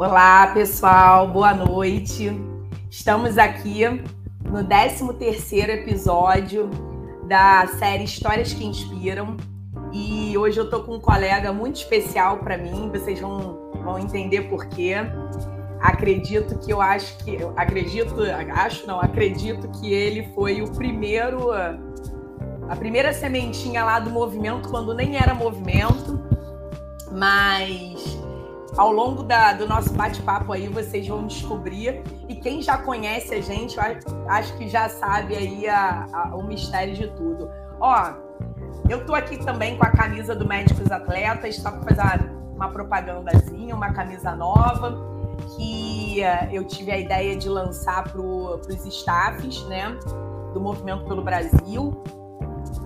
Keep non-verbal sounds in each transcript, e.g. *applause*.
Olá, pessoal, boa noite. Estamos aqui no 13º episódio da série Histórias que Inspiram. E hoje eu tô com um colega muito especial para mim, vocês vão, vão entender por quê. Acredito que eu acho que acredito, acho não, acredito que ele foi o primeiro a primeira sementinha lá do movimento quando nem era movimento, mas ao longo da, do nosso bate-papo aí vocês vão descobrir. E quem já conhece a gente, acho que já sabe aí a, a, o mistério de tudo. Ó, eu tô aqui também com a camisa do Médicos Atletas, só para fazer uma, uma propagandazinha, uma camisa nova, que uh, eu tive a ideia de lançar para os staffs, né, do Movimento pelo Brasil.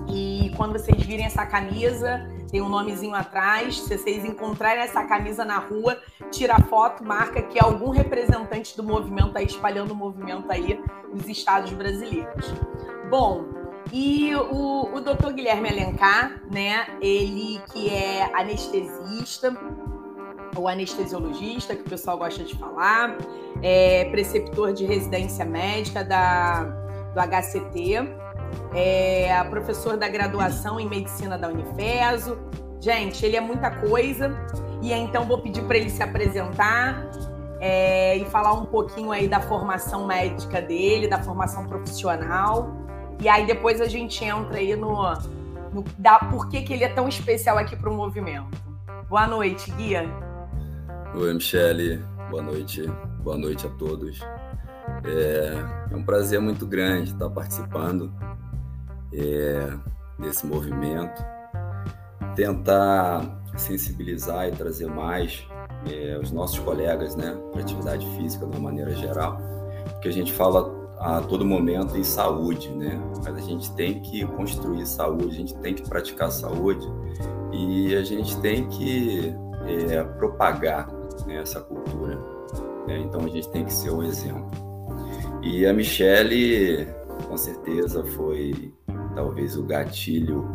E quando vocês virem essa camisa, tem um nomezinho atrás. Se vocês encontrarem essa camisa na rua, tira foto, marca que algum representante do movimento aí, espalhando o movimento aí nos estados brasileiros. Bom, e o, o doutor Guilherme Alencar, né? Ele que é anestesista, ou anestesiologista, que o pessoal gosta de falar, é preceptor de residência médica da, do HCT é professor da graduação em medicina da Unifeso. Gente, ele é muita coisa e então vou pedir para ele se apresentar é, e falar um pouquinho aí da formação médica dele, da formação profissional. E aí depois a gente entra aí no, no da por que, que ele é tão especial aqui para o movimento. Boa noite, Guia. Oi, Michele. Boa noite. Boa noite a todos. É, é um prazer muito grande estar participando é, desse movimento, tentar sensibilizar e trazer mais é, os nossos colegas né, para atividade física de uma maneira geral, porque a gente fala a todo momento em saúde, né? Mas a gente tem que construir saúde, a gente tem que praticar saúde e a gente tem que é, propagar né, essa cultura. Né? Então a gente tem que ser o exemplo. E a Michelle, com certeza, foi talvez o gatilho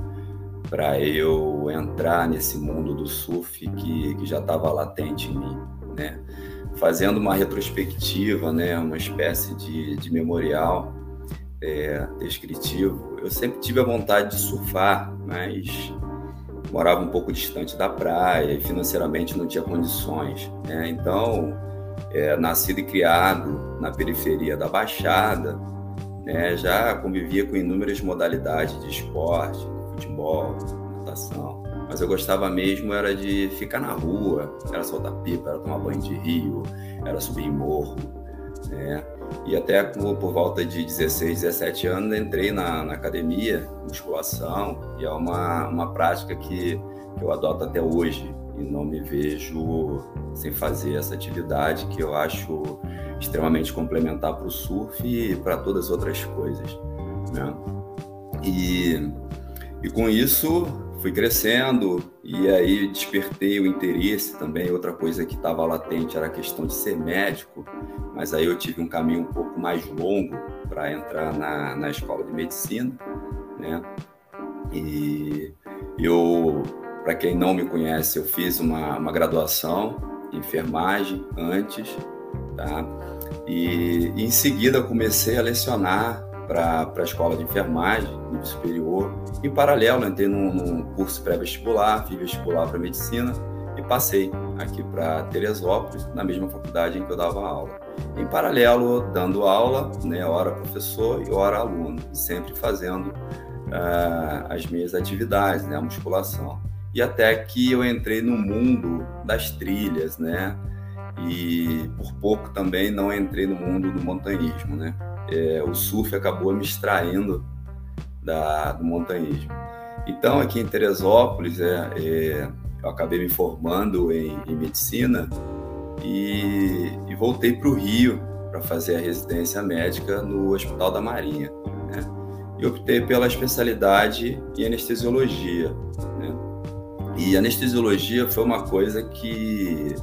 para eu entrar nesse mundo do surf que, que já estava latente em mim, né? Fazendo uma retrospectiva, né, uma espécie de, de memorial é, descritivo, eu sempre tive a vontade de surfar, mas morava um pouco distante da praia e financeiramente não tinha condições, né? Então, é, nascido e criado na periferia da Baixada, né, já convivia com inúmeras modalidades de esporte, futebol, natação. Mas eu gostava mesmo era de ficar na rua, era soltar pipa, era tomar banho de rio, era subir em morro, né? E até por, por volta de 16, 17 anos entrei na, na academia, musculação, e é uma, uma prática que, que eu adoto até hoje e não me vejo sem fazer essa atividade que eu acho extremamente complementar para o surf e para todas as outras coisas. Né? E, e com isso fui crescendo e aí despertei o interesse também. Outra coisa que estava latente era a questão de ser médico, mas aí eu tive um caminho um pouco mais longo para entrar na, na escola de medicina, né? E eu, para quem não me conhece, eu fiz uma, uma graduação em enfermagem antes, tá? E, em seguida comecei a lecionar para a escola de enfermagem, nível superior. Em paralelo, entrei num, num curso pré-vestibular, fiz vestibular para medicina e passei aqui para Teresópolis, na mesma faculdade em que eu dava aula. Em paralelo, dando aula, né, hora professor e hora aluno, sempre fazendo uh, as minhas atividades, né, a musculação. E até que eu entrei no mundo das trilhas, né, e por pouco também não entrei no mundo do montanhismo, né? É, o surf acabou me extraindo da, do montanhismo. Então, aqui em Teresópolis, é, é eu acabei me formando em, em medicina e, e voltei para o Rio para fazer a residência médica no Hospital da Marinha. Né? E optei pela especialidade em anestesiologia. Né? E anestesiologia foi uma coisa que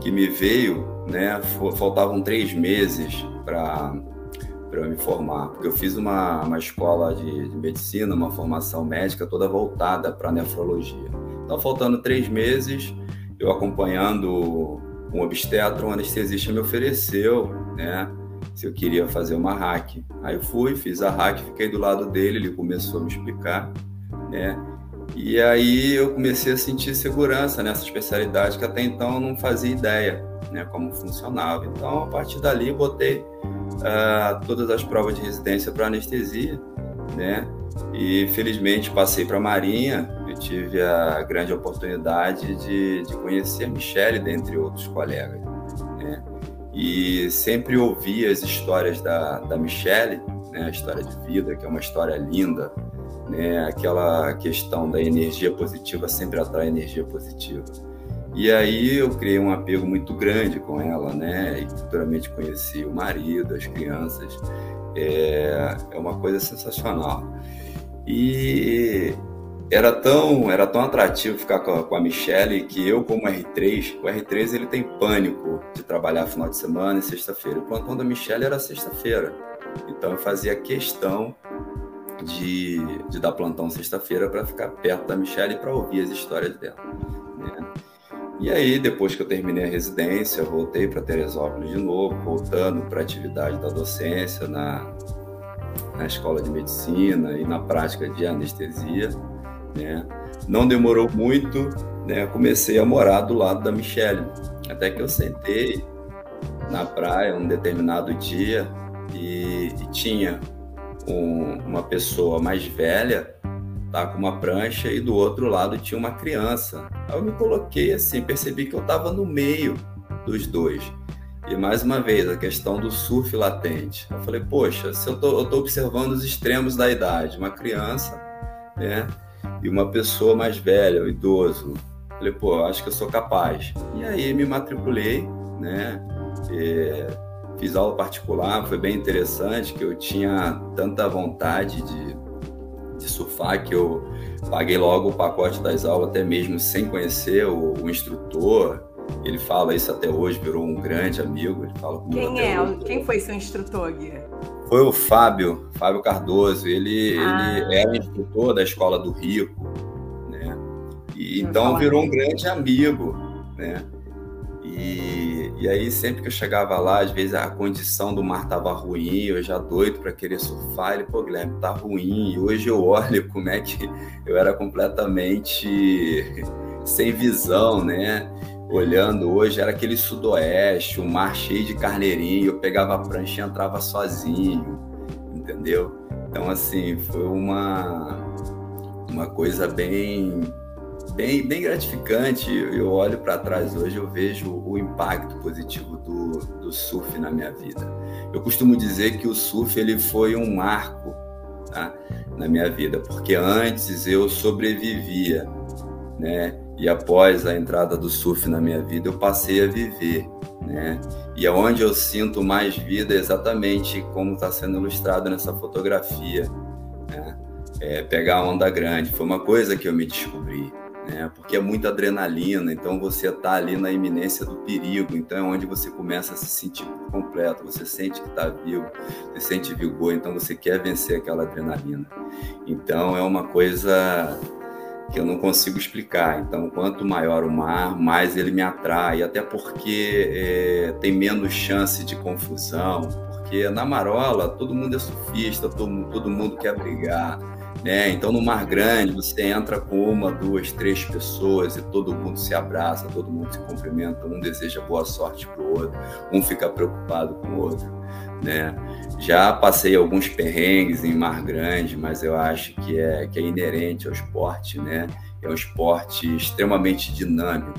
que me veio, né, faltavam três meses para para me formar, porque eu fiz uma, uma escola de, de medicina, uma formação médica toda voltada para nefrologia. Então, faltando três meses, eu acompanhando um obstetra, um anestesista me ofereceu, né? Se eu queria fazer uma hack. Aí eu fui, fiz a hack, fiquei do lado dele, ele começou a me explicar, né? E aí eu comecei a sentir segurança nessa especialidade que até então eu não fazia ideia, né? Como funcionava. Então, a partir dali, botei uh, todas as provas de residência para anestesia, né? E felizmente passei para a Marinha. Eu tive a grande oportunidade de, de conhecer a Michelle, dentre outros colegas. Né? E sempre ouvi as histórias da, da Michelle, né? a história de vida, que é uma história linda. Né? Aquela questão da energia positiva sempre atrai energia positiva. E aí eu criei um apego muito grande com ela, né? E futuramente conheci o marido, as crianças. É, é uma coisa sensacional. E era tão, era tão atrativo ficar com a, com a Michelle que eu, como R3, o R3 ele tem pânico de trabalhar final de semana e sexta-feira. O plantão da Michelle era sexta-feira. Então eu fazia questão de, de dar plantão sexta-feira para ficar perto da Michelle para ouvir as histórias dela. Né? E aí, depois que eu terminei a residência, voltei para Teresópolis de novo, voltando para a atividade da docência na, na escola de medicina e na prática de anestesia, né? Não demorou muito, né? Comecei a morar do lado da Michelle, até que eu sentei na praia um determinado dia e, e tinha um, uma pessoa mais velha tá com uma prancha e do outro lado tinha uma criança. Aí eu me coloquei assim, percebi que eu estava no meio dos dois. E mais uma vez, a questão do surf latente. Eu falei, poxa, se eu tô, eu tô observando os extremos da idade, uma criança, né? E uma pessoa mais velha, um idoso. Falei, pô, acho que eu sou capaz. E aí me matriculei, né? E fiz aula particular, foi bem interessante, que eu tinha tanta vontade de, de surfar que eu paguei logo o pacote das aulas, até mesmo sem conhecer o, o instrutor, ele fala isso até hoje, virou um grande amigo. Ele fala Quem é? Hoje. Quem foi seu instrutor, Guia? Foi o Fábio, Fábio Cardoso. Ele, ah. ele era instrutor da Escola do Rico, né? E, então virou um grande amigo, né? E, e aí sempre que eu chegava lá, às vezes a condição do mar tava ruim, eu já doido para querer surfar. Ele, pô, Guilherme, tá ruim. E hoje eu olho como é que eu era completamente *laughs* sem visão, né? olhando hoje, era aquele sudoeste, o mar cheio de carneirinho, eu pegava a prancha e entrava sozinho, entendeu? Então, assim, foi uma, uma coisa bem, bem, bem gratificante. Eu olho para trás hoje, eu vejo o impacto positivo do, do surf na minha vida. Eu costumo dizer que o surf ele foi um marco tá, na minha vida, porque antes eu sobrevivia, né? E após a entrada do surf na minha vida, eu passei a viver, né? E aonde eu sinto mais vida é exatamente como está sendo ilustrado nessa fotografia, né? É, pegar a onda grande foi uma coisa que eu me descobri, né? Porque é muita adrenalina, então você está ali na iminência do perigo, então é onde você começa a se sentir completo, você sente que está vivo, você sente vigor, então você quer vencer aquela adrenalina. Então é uma coisa que eu não consigo explicar. Então, quanto maior o mar, mais ele me atrai, até porque é, tem menos chance de confusão, porque na marola todo mundo é surfista, todo, todo mundo quer brigar. Né? Então, no Mar Grande, você entra com uma, duas, três pessoas e todo mundo se abraça, todo mundo se cumprimenta, um deseja boa sorte para o outro, um fica preocupado com o outro. Né? Já passei alguns perrengues em Mar Grande, mas eu acho que é, que é inerente ao esporte, né? É um esporte extremamente dinâmico.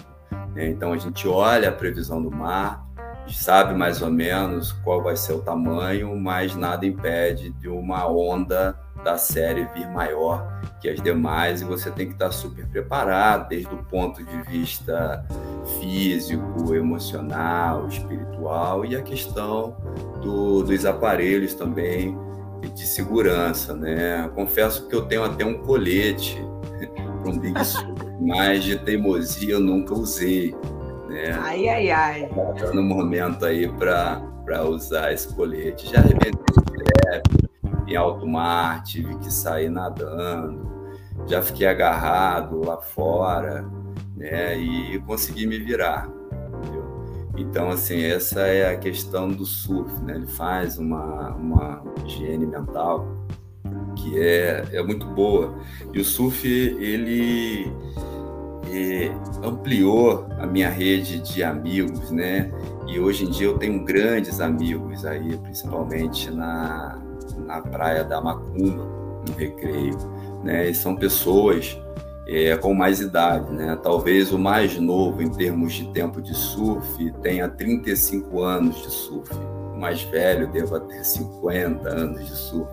Né? Então a gente olha a previsão do mar, sabe mais ou menos qual vai ser o tamanho, mas nada impede de uma onda da série vir maior que as demais e você tem que estar super preparado desde o ponto de vista físico, emocional, espiritual e a questão do, dos aparelhos também de segurança, né? Confesso que eu tenho até um colete *laughs* para um Big *laughs* Sur, mas de teimosia eu nunca usei, né? Ai, ai, ai. Tá no momento aí para usar esse colete. Já arrebentei em alto mar, tive que sair nadando, já fiquei agarrado lá fora, né? E consegui me virar. Entendeu? Então, assim, essa é a questão do surf, né? Ele faz uma, uma higiene mental que é, é muito boa. E o surf, ele, ele ampliou a minha rede de amigos, né? E hoje em dia eu tenho grandes amigos aí, principalmente na, na praia da Macumba, no Recreio, né? E são pessoas é, com mais idade, né? Talvez o mais novo em termos de tempo de surf tenha 35 anos de surf. O mais velho deva ter 50 anos de surf.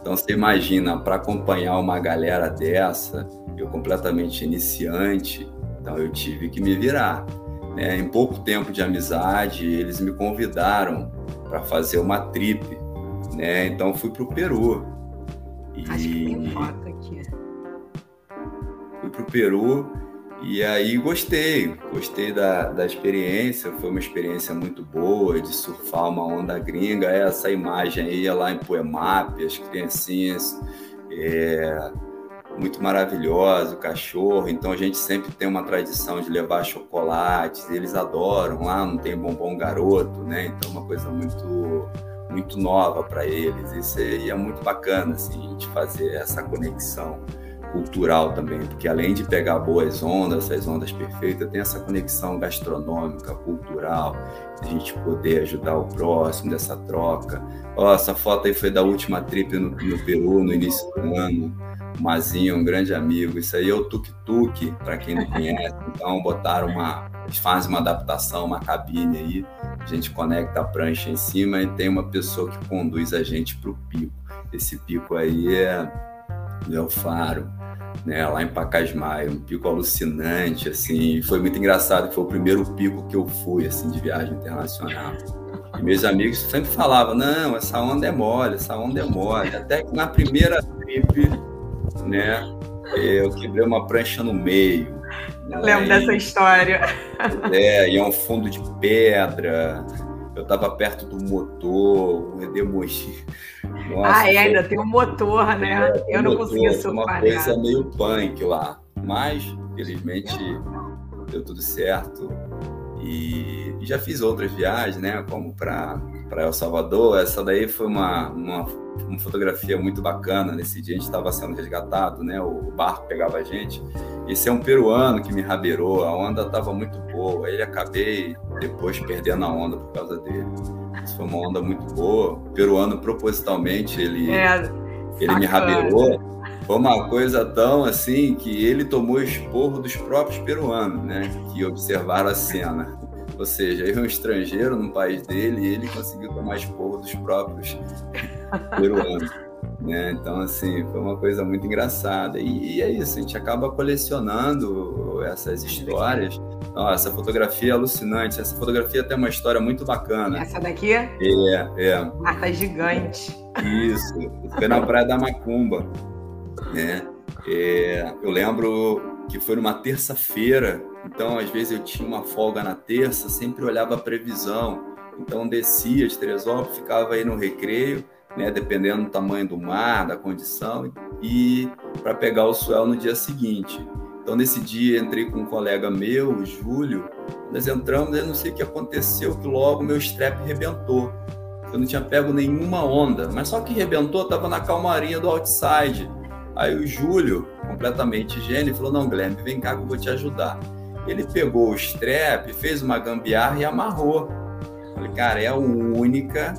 Então você imagina, para acompanhar uma galera dessa, eu completamente iniciante, então eu tive que me virar. Né? Em pouco tempo de amizade, eles me convidaram para fazer uma trip, né? Então fui para o Peru. E... Acho que tem foto aqui fui para o Peru e aí gostei, gostei da, da experiência, foi uma experiência muito boa de surfar uma onda gringa, essa imagem aí lá em Puemap, as criancinhas, é, muito maravilhosa, o cachorro, então a gente sempre tem uma tradição de levar chocolates, eles adoram, lá não tem bombom garoto, né, então é uma coisa muito muito nova para eles, isso é, é muito bacana, assim, a gente fazer essa conexão cultural também, porque além de pegar boas ondas, essas ondas perfeitas, tem essa conexão gastronômica, cultural, a gente poder ajudar o próximo dessa troca. Ó, essa foto aí foi da última trip no, no Peru, no início do ano. O Mazinho, um grande amigo. Isso aí é o tuk-tuk, para quem não conhece. Então, botaram uma. Eles fazem uma adaptação, uma cabine aí. A gente conecta a prancha em cima e tem uma pessoa que conduz a gente para o pico. Esse pico aí é, é o faro né, lá em Pacasmaio, um pico alucinante, assim, foi muito engraçado, foi o primeiro pico que eu fui, assim, de viagem internacional. E meus amigos sempre falavam, não, essa onda é mole, essa onda é mole, até que na primeira trip, né, eu quebrei uma prancha no meio. Lembro dessa história. É, e é um fundo de pedra, eu estava perto do motor, o redemoinho. ah, é, ainda tem um motor, né? É, eu não motor, conseguia surfar. Uma coisa meio punk lá. Mas, felizmente, deu tudo certo. E, já fiz outras viagens, né? Como para El Salvador. Essa daí foi uma, uma, uma, fotografia muito bacana. Nesse dia a gente estava sendo resgatado, né? O barco pegava a gente. Esse é um peruano que me rabeirou. A onda estava muito boa. Ele acabei depois perdendo a onda por causa dele. Isso foi uma onda muito boa. O peruano, propositalmente, ele, é, ele me rabeirou. Foi uma coisa tão assim que ele tomou esporro dos próprios peruanos, né? Que observaram a cena. Ou seja, eu um estrangeiro no país dele e ele conseguiu tomar esporro dos próprios peruanos. Né? Então, assim, foi uma coisa muito engraçada. E, e, é isso, a gente acaba colecionando essas histórias. Essa fotografia é alucinante. Essa fotografia tem uma história muito bacana. Essa daqui? É, é. Ah, tá gigante. Isso, foi na Praia da Macumba. Né? É, eu lembro que foi numa terça-feira, então às vezes eu tinha uma folga na terça, sempre olhava a previsão. Então descia de Teresópolis, ficava aí no recreio né, dependendo do tamanho do mar, da condição, e para pegar o swell no dia seguinte. Então, nesse dia, entrei com um colega meu, o Júlio, nós entramos, eu não sei o que aconteceu, que logo meu strap rebentou. Eu não tinha pego nenhuma onda, mas só que rebentou, estava na calmaria do outside. Aí o Júlio, completamente gênio, falou: Não, Guilherme, vem cá que eu vou te ajudar. Ele pegou o strap, fez uma gambiarra e amarrou. Falei, cara, é a única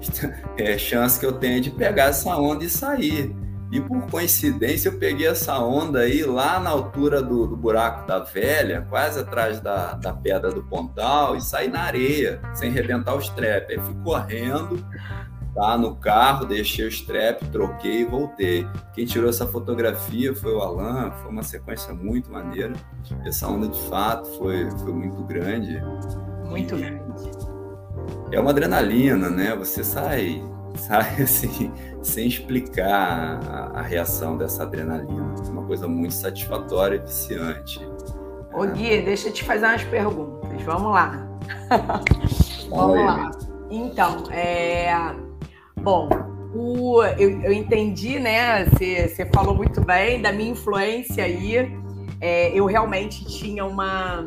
*laughs* é, chance que eu tenho de pegar essa onda e sair. E por coincidência eu peguei essa onda aí lá na altura do, do buraco da velha, quase atrás da, da pedra do pontal, e saí na areia, sem rebentar o strap. Aí fui correndo, tá, no carro, deixei o strap, troquei e voltei. Quem tirou essa fotografia foi o Alan, foi uma sequência muito maneira. Essa onda de fato foi, foi muito grande. Muito e, grande é uma adrenalina, né? Você sai, sai *laughs* assim, sem explicar a, a reação dessa adrenalina. É uma coisa muito satisfatória e viciante. Ô é. Gui, deixa eu te fazer umas perguntas. Vamos lá. *laughs* Vamos lá. Então, é... Bom, o... eu, eu entendi, né? Você, falou muito bem da minha influência aí. É, eu realmente tinha uma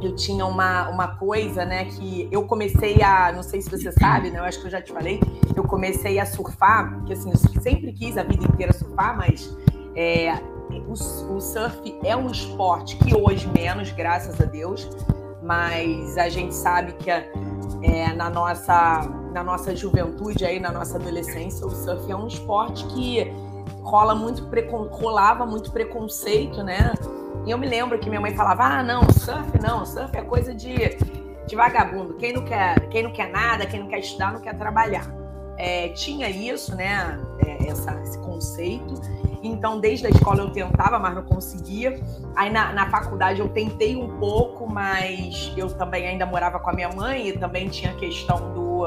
eu tinha uma, uma coisa, né, que eu comecei a, não sei se você sabe, né, eu acho que eu já te falei, eu comecei a surfar, porque assim, eu sempre quis a vida inteira surfar, mas é, o, o surf é um esporte que hoje menos, graças a Deus, mas a gente sabe que é, na, nossa, na nossa juventude, aí, na nossa adolescência, o surf é um esporte que rola muito rolava muito preconceito, né? E eu me lembro que minha mãe falava: ah, não, surf não, surf é coisa de, de vagabundo. Quem não, quer, quem não quer nada, quem não quer estudar, não quer trabalhar. É, tinha isso, né? É, essa, esse conceito. Então, desde a escola eu tentava, mas não conseguia. Aí na, na faculdade eu tentei um pouco, mas eu também ainda morava com a minha mãe e também tinha a questão do,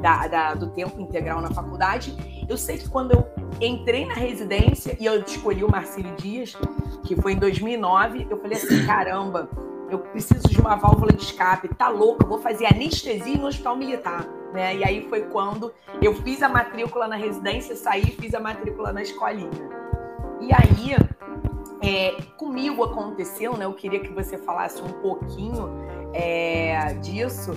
da, da, do tempo integral na faculdade. Eu sei que quando eu entrei na residência e eu escolhi o Marcílio Dias, que foi em 2009, eu falei assim: *coughs* caramba, eu preciso de uma válvula de escape, tá louco, eu vou fazer anestesia no hospital militar. Né? E aí foi quando eu fiz a matrícula na residência, saí e fiz a matrícula na escolinha. E aí, é, comigo aconteceu, né? Eu queria que você falasse um pouquinho é, disso.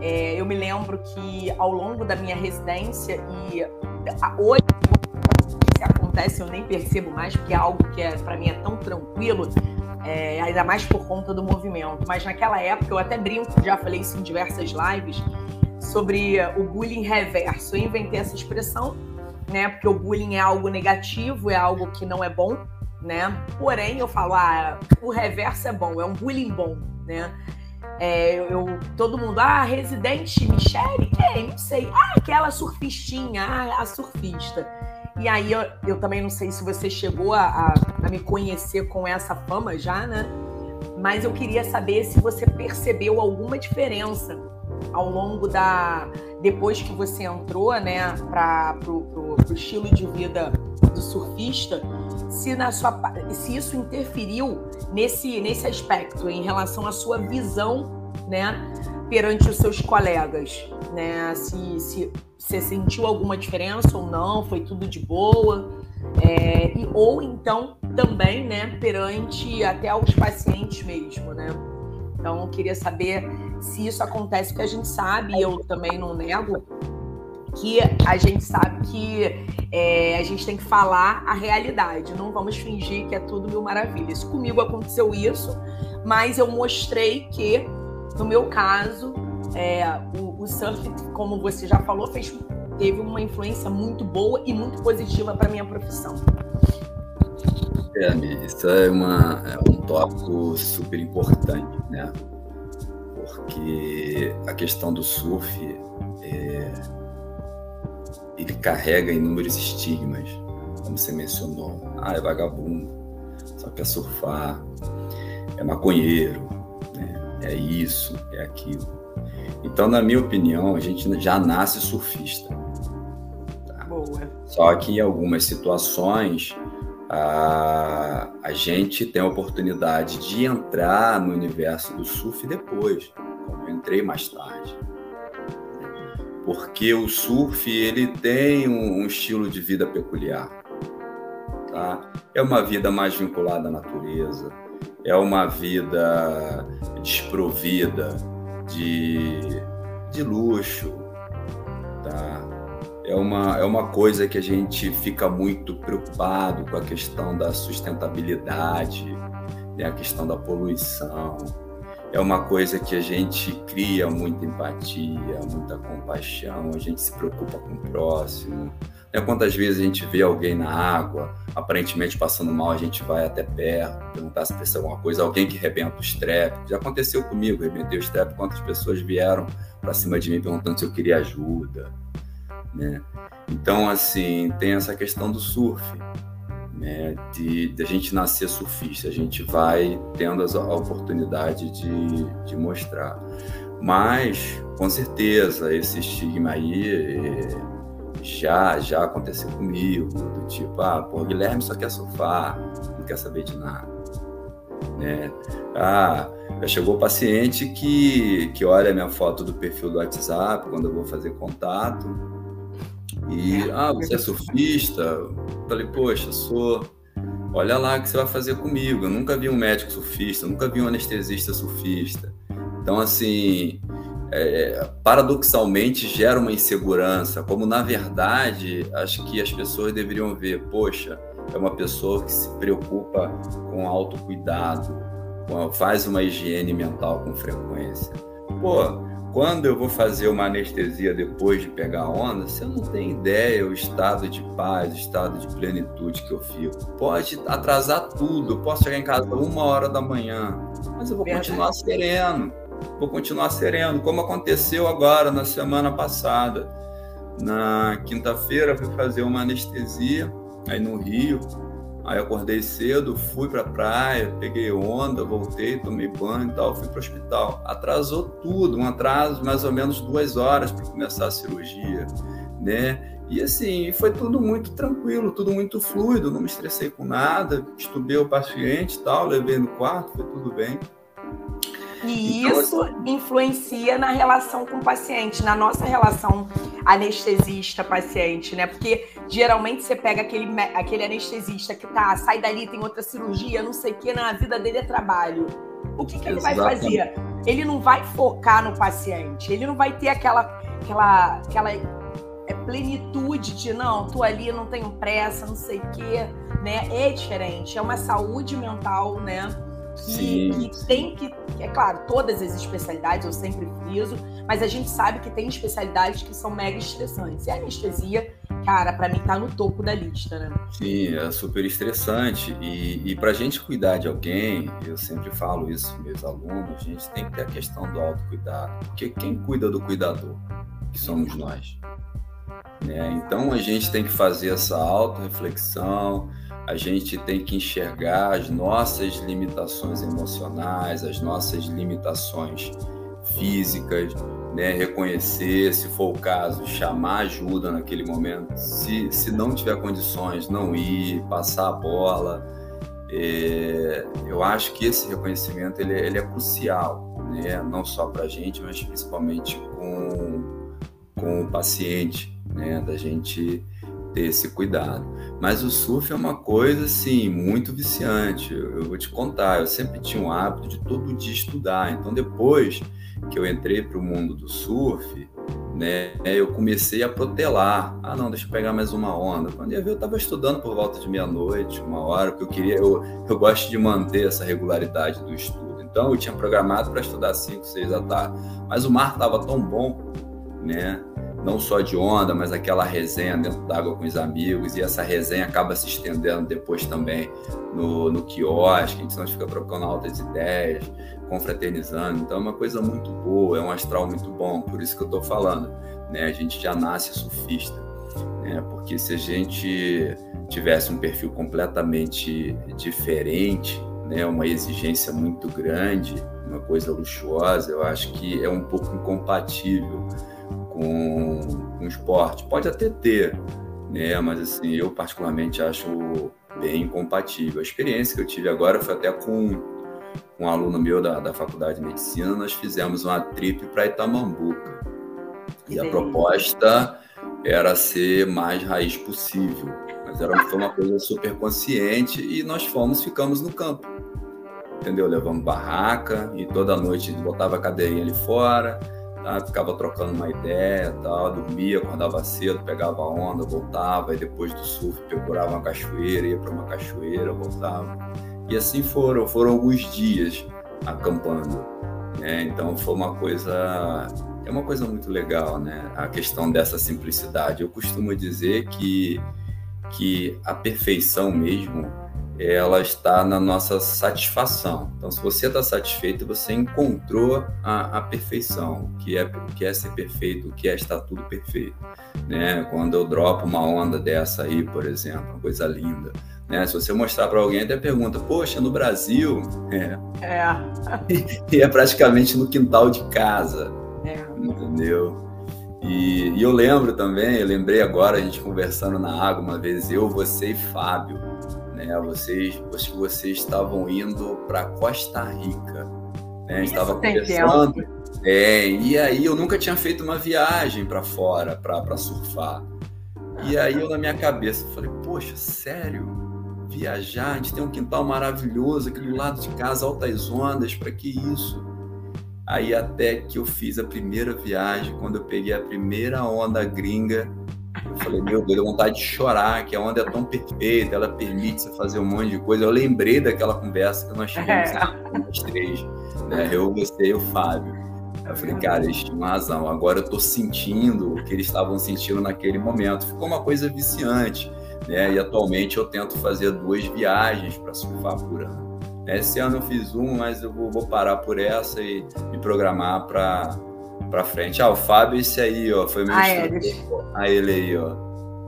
É, eu me lembro que ao longo da minha residência e hoje acontece eu nem percebo mais, porque é algo que é, para mim é tão tranquilo, é, ainda mais por conta do movimento. Mas naquela época eu até brinco, já falei isso em diversas lives, sobre o bullying reverso. Eu inventei essa expressão, né? Porque o bullying é algo negativo, é algo que não é bom, né? Porém, eu falo, ah, o reverso é bom, é um bullying bom, né? É, eu, todo mundo, ah, residente Michele? Quem? Não sei. Ah, aquela surfistinha, ah, a surfista. E aí eu, eu também não sei se você chegou a, a, a me conhecer com essa fama já, né? Mas eu queria saber se você percebeu alguma diferença ao longo da. depois que você entrou, né, para o estilo de vida do surfista, se, na sua, se isso interferiu nesse, nesse aspecto, em relação à sua visão, né, perante os seus colegas, né? Se, se você sentiu alguma diferença ou não, foi tudo de boa, é, e, ou então também, né, perante até os pacientes mesmo, né? Então, eu queria saber se isso acontece, porque a gente sabe, eu também não nego, que a gente sabe que é, a gente tem que falar a realidade, não vamos fingir que é tudo mil maravilhas. Comigo aconteceu isso, mas eu mostrei que, no meu caso, é, o, o, surf, como você já falou, fez, teve uma influência muito boa e muito positiva para minha profissão. É, isso é, uma, é um tópico super importante, né? Porque a questão do surf é, ele carrega inúmeros estigmas, como você mencionou. Ah, é vagabundo, só quer surfar, é maconheiro, né? é isso, é aquilo. Então, na minha opinião, a gente já nasce surfista. Tá? Boa. Só que em algumas situações a, a gente tem a oportunidade de entrar no universo do surf depois, como eu entrei mais tarde porque o surf ele tem um, um estilo de vida peculiar. Tá? É uma vida mais vinculada à natureza, é uma vida desprovida de, de luxo, tá? É uma, é uma coisa que a gente fica muito preocupado com a questão da sustentabilidade, né? a questão da poluição é uma coisa que a gente cria muita empatia, muita compaixão, a gente se preocupa com o próximo. Né? Quantas vezes a gente vê alguém na água, aparentemente passando mal, a gente vai até perto, perguntar se precisa alguma coisa, alguém que rebenta o strep. Já aconteceu comigo, rebentei o strep, quantas pessoas vieram para cima de mim perguntando se eu queria ajuda. Né? Então, assim, tem essa questão do surf né, de, de, a gente nascer surfista, a gente vai tendo a oportunidade de, de mostrar. Mas, com certeza, esse estigma aí é, já, já aconteceu comigo, do tipo, ah, pô, Guilherme só quer surfar, não quer saber de nada. Né? Ah, já chegou paciente que, que olha a minha foto do perfil do WhatsApp quando eu vou fazer contato e, é. ah, você é surfista? Falei, poxa, sou. Olha lá o que você vai fazer comigo. Eu nunca vi um médico surfista, nunca vi um anestesista surfista. Então, assim, é, paradoxalmente gera uma insegurança, como na verdade acho que as pessoas deveriam ver, poxa, é uma pessoa que se preocupa com autocuidado, faz uma higiene mental com frequência. Pô, quando eu vou fazer uma anestesia depois de pegar onda, você não tem ideia o estado de paz, o estado de plenitude que eu fico. Pode atrasar tudo, eu posso chegar em casa uma hora da manhã, mas eu vou continuar sereno, vou continuar sereno, como aconteceu agora na semana passada. Na quinta-feira fui fazer uma anestesia aí no Rio, Aí acordei cedo, fui para a praia, peguei onda, voltei, tomei banho e tal, fui para o hospital. Atrasou tudo, um atraso mais ou menos duas horas para começar a cirurgia, né? E assim, foi tudo muito tranquilo, tudo muito fluido, não me estressei com nada, estudei o paciente e tal, levei no quarto, foi tudo bem. E isso influencia na relação com o paciente, na nossa relação anestesista-paciente, né? Porque geralmente você pega aquele, aquele anestesista que tá, sai dali, tem outra cirurgia, não sei o que, na vida dele é trabalho. O que, que ele vai fazer? Ele não vai focar no paciente, ele não vai ter aquela, aquela, aquela é, plenitude de não, tô ali, não tenho pressa, não sei o quê, né? É diferente, é uma saúde mental, né? Que, que tem que. É claro, todas as especialidades eu sempre friso, mas a gente sabe que tem especialidades que são mega estressantes. E a anestesia, cara, para mim tá no topo da lista, né? Sim, é super estressante. E, e para a gente cuidar de alguém, eu sempre falo isso meus alunos, a gente tem que ter a questão do autocuidado. Porque quem cuida do cuidador? Que somos nós. Né? Então a gente tem que fazer essa auto-reflexão a gente tem que enxergar as nossas limitações emocionais, as nossas limitações físicas, né? reconhecer, se for o caso, chamar ajuda naquele momento. Se, se não tiver condições, não ir, passar a bola. É, eu acho que esse reconhecimento ele, ele é crucial, né? não só para a gente, mas principalmente com, com o paciente, né? da gente ter esse cuidado. Mas o surf é uma coisa assim muito viciante. Eu, vou te contar, eu sempre tinha o hábito de todo dia estudar. Então depois que eu entrei para o mundo do surf, né, eu comecei a protelar. Ah, não, deixa eu pegar mais uma onda. Quando ia ver, eu estava estudando por volta de meia-noite, uma hora, porque eu queria, eu, eu gosto de manter essa regularidade do estudo. Então eu tinha programado para estudar 5, 6 da tarde. Mas o mar estava tão bom, né? Não só de onda, mas aquela resenha dentro d'água com os amigos, e essa resenha acaba se estendendo depois também no, no quiosque, a gente fica trocando altas ideias, confraternizando, então é uma coisa muito boa, é um astral muito bom, por isso que eu estou falando, né? a gente já nasce surfista, né? porque se a gente tivesse um perfil completamente diferente, né? uma exigência muito grande, uma coisa luxuosa, eu acho que é um pouco incompatível com, com esporte. Pode até ter, né? Mas assim, eu particularmente acho bem incompatível. A experiência que eu tive agora foi até com um aluno meu da, da faculdade de medicina, nós fizemos uma trip para Itamambuca. E a proposta era ser mais raiz possível. Mas era, foi uma coisa super consciente e nós fomos, ficamos no campo. Entendeu? Levamos barraca e toda noite botava a cadeirinha ali fora, Tá? Ficava trocando uma ideia, tal, dormia, acordava cedo, pegava onda, voltava, e depois do surf procurava uma cachoeira, ia para uma cachoeira, voltava. E assim foram, foram alguns dias acampando. Né? Então foi uma coisa, é uma coisa muito legal, né? A questão dessa simplicidade. Eu costumo dizer que, que a perfeição mesmo ela está na nossa satisfação. Então, se você está satisfeito, você encontrou a, a, perfeição, o que é o que é ser perfeito, o que é estar tudo perfeito, né? Quando eu dropo uma onda dessa aí, por exemplo, uma coisa linda, né? Se você mostrar para alguém, até pergunta: poxa, no Brasil, é, é. *laughs* e é praticamente no quintal de casa, é. entendeu? E, e eu lembro também, eu lembrei agora a gente conversando na água uma vez, eu, você e Fábio né? Vocês, acho que vocês estavam indo para Costa Rica, né? Estava conversando. É, e aí eu nunca tinha feito uma viagem para fora para surfar. E aí eu na minha cabeça falei, poxa, sério? Viajar, a gente tem um quintal maravilhoso aqui do lado de casa, altas ondas, para que isso? Aí até que eu fiz a primeira viagem, quando eu peguei a primeira onda gringa, eu falei, meu Deus, deu vontade de chorar, que a onda é tão perfeita, ela permite você fazer um monte de coisa. Eu lembrei daquela conversa que nós tivemos nós três, né? Eu, você e o Fábio. Eu falei, cara, eles tinham razão. Agora eu tô sentindo o que eles estavam sentindo naquele momento. Ficou uma coisa viciante, né? E atualmente eu tento fazer duas viagens para surfar por ano. Esse ano eu fiz um, mas eu vou parar por essa e me programar para para frente. Ah, o Fábio, esse aí, ó, foi meu ah, instrutor. É, ah, ele aí, ó.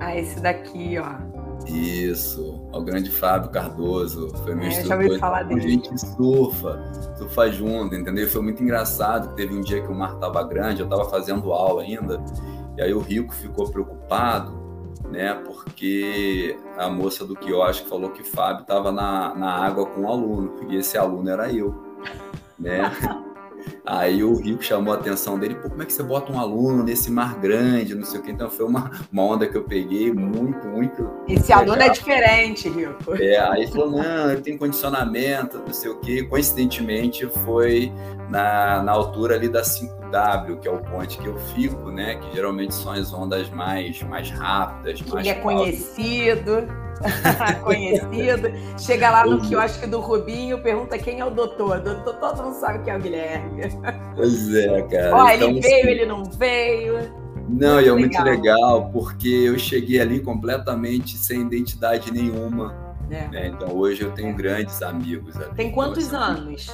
Ah, esse daqui, ó. Isso, o grande Fábio Cardoso, foi meu é, instrutor. Já falar dele. A gente surfa, surfa junto, entendeu? Foi muito engraçado, teve um dia que o mar tava grande, eu tava fazendo aula ainda, e aí o Rico ficou preocupado, né? Porque a moça do quiosque falou que o Fábio estava na, na água com um aluno, e esse aluno era eu, né? *laughs* Aí o Rico chamou a atenção dele, pô, como é que você bota um aluno nesse mar grande, não sei o que. Então foi uma, uma onda que eu peguei muito, muito. Esse legal. aluno é diferente, Rico. É, aí falou, não, ele tem condicionamento, não sei o que. Coincidentemente foi na, na altura ali da 5W, que é o ponte que eu fico, né? Que geralmente são as ondas mais, mais rápidas. Que mais é conhecido. *laughs* conhecido. Chega lá no quiosque do Rubinho, pergunta quem é o doutor. Doutor, todo mundo sabe que é o Guilherme. Pois é, cara. Ó, então, ele veio, assim... ele não veio. Não, muito e é muito legal, porque eu cheguei ali completamente sem identidade nenhuma. É. Né? Então hoje eu tenho grandes amigos ali. Tem quantos então, assim, anos?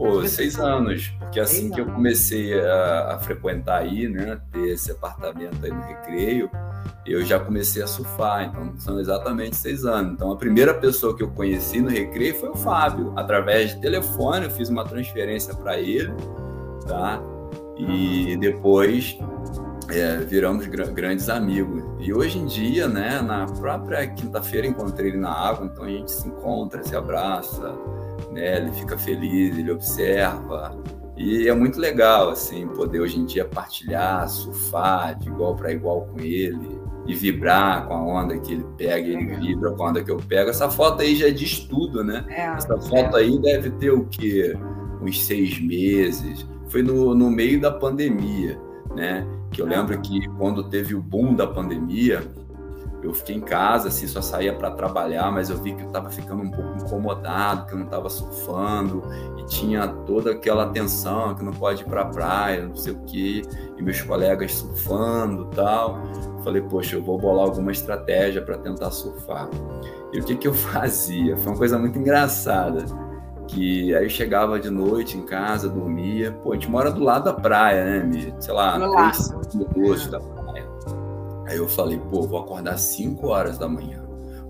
Pô, seis anos, porque assim seis que eu comecei a, a, frequentar aí, né, ter esse apartamento aí no Recreio, eu já comecei a surfar, então são exatamente seis anos. Então a primeira pessoa que eu conheci no Recreio foi o Fábio, através de telefone, eu fiz uma transferência para ele, tá? E depois é, viramos gr grandes amigos. E hoje em dia, né, na própria quinta-feira encontrei ele na água, então a gente se encontra, se abraça, né? Ele fica feliz, ele observa. E é muito legal, assim, poder hoje em dia partilhar, surfar de igual para igual com ele e vibrar com a onda que ele pega, ele vibra com a onda que eu pego. Essa foto aí já é de estudo, né? É, Essa foto é. aí deve ter o quê? Uns seis meses. Foi no, no meio da pandemia, né? Que eu lembro que quando teve o boom da pandemia, eu fiquei em casa, assim, só saía para trabalhar, mas eu vi que eu estava ficando um pouco incomodado, que eu não estava surfando e tinha toda aquela tensão que não pode ir para a praia, não sei o quê, e meus colegas surfando tal. Falei, poxa, eu vou bolar alguma estratégia para tentar surfar. E o que que eu *laughs* fazia? Foi uma coisa muito engraçada. Que aí eu chegava de noite em casa, dormia. Pô, a gente mora do lado da praia, né, Sei lá, três minutos da praia Aí eu falei, pô, vou acordar 5 horas da manhã,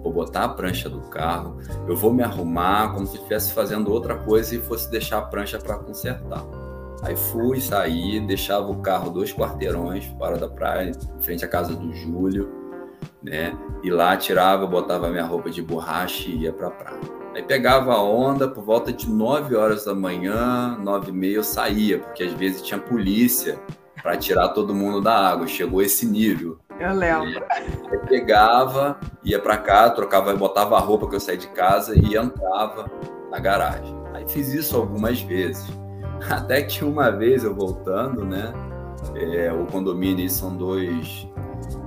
vou botar a prancha do carro, eu vou me arrumar como se estivesse fazendo outra coisa e fosse deixar a prancha para consertar. Aí fui, saí, deixava o carro dois quarteirões fora da praia, em frente à casa do Júlio, né? E lá tirava, botava minha roupa de borracha e ia para a praia. Aí pegava a onda, por volta de 9 horas da manhã, 9 e meia eu saía, porque às vezes tinha polícia para tirar todo mundo da água. Chegou esse nível. Eu lembro. Eu pegava, ia para cá, trocava, botava a roupa que eu saí de casa e entrava na garagem. Aí fiz isso algumas vezes. *laughs* Até que uma vez eu voltando, né? É, o condomínio são dois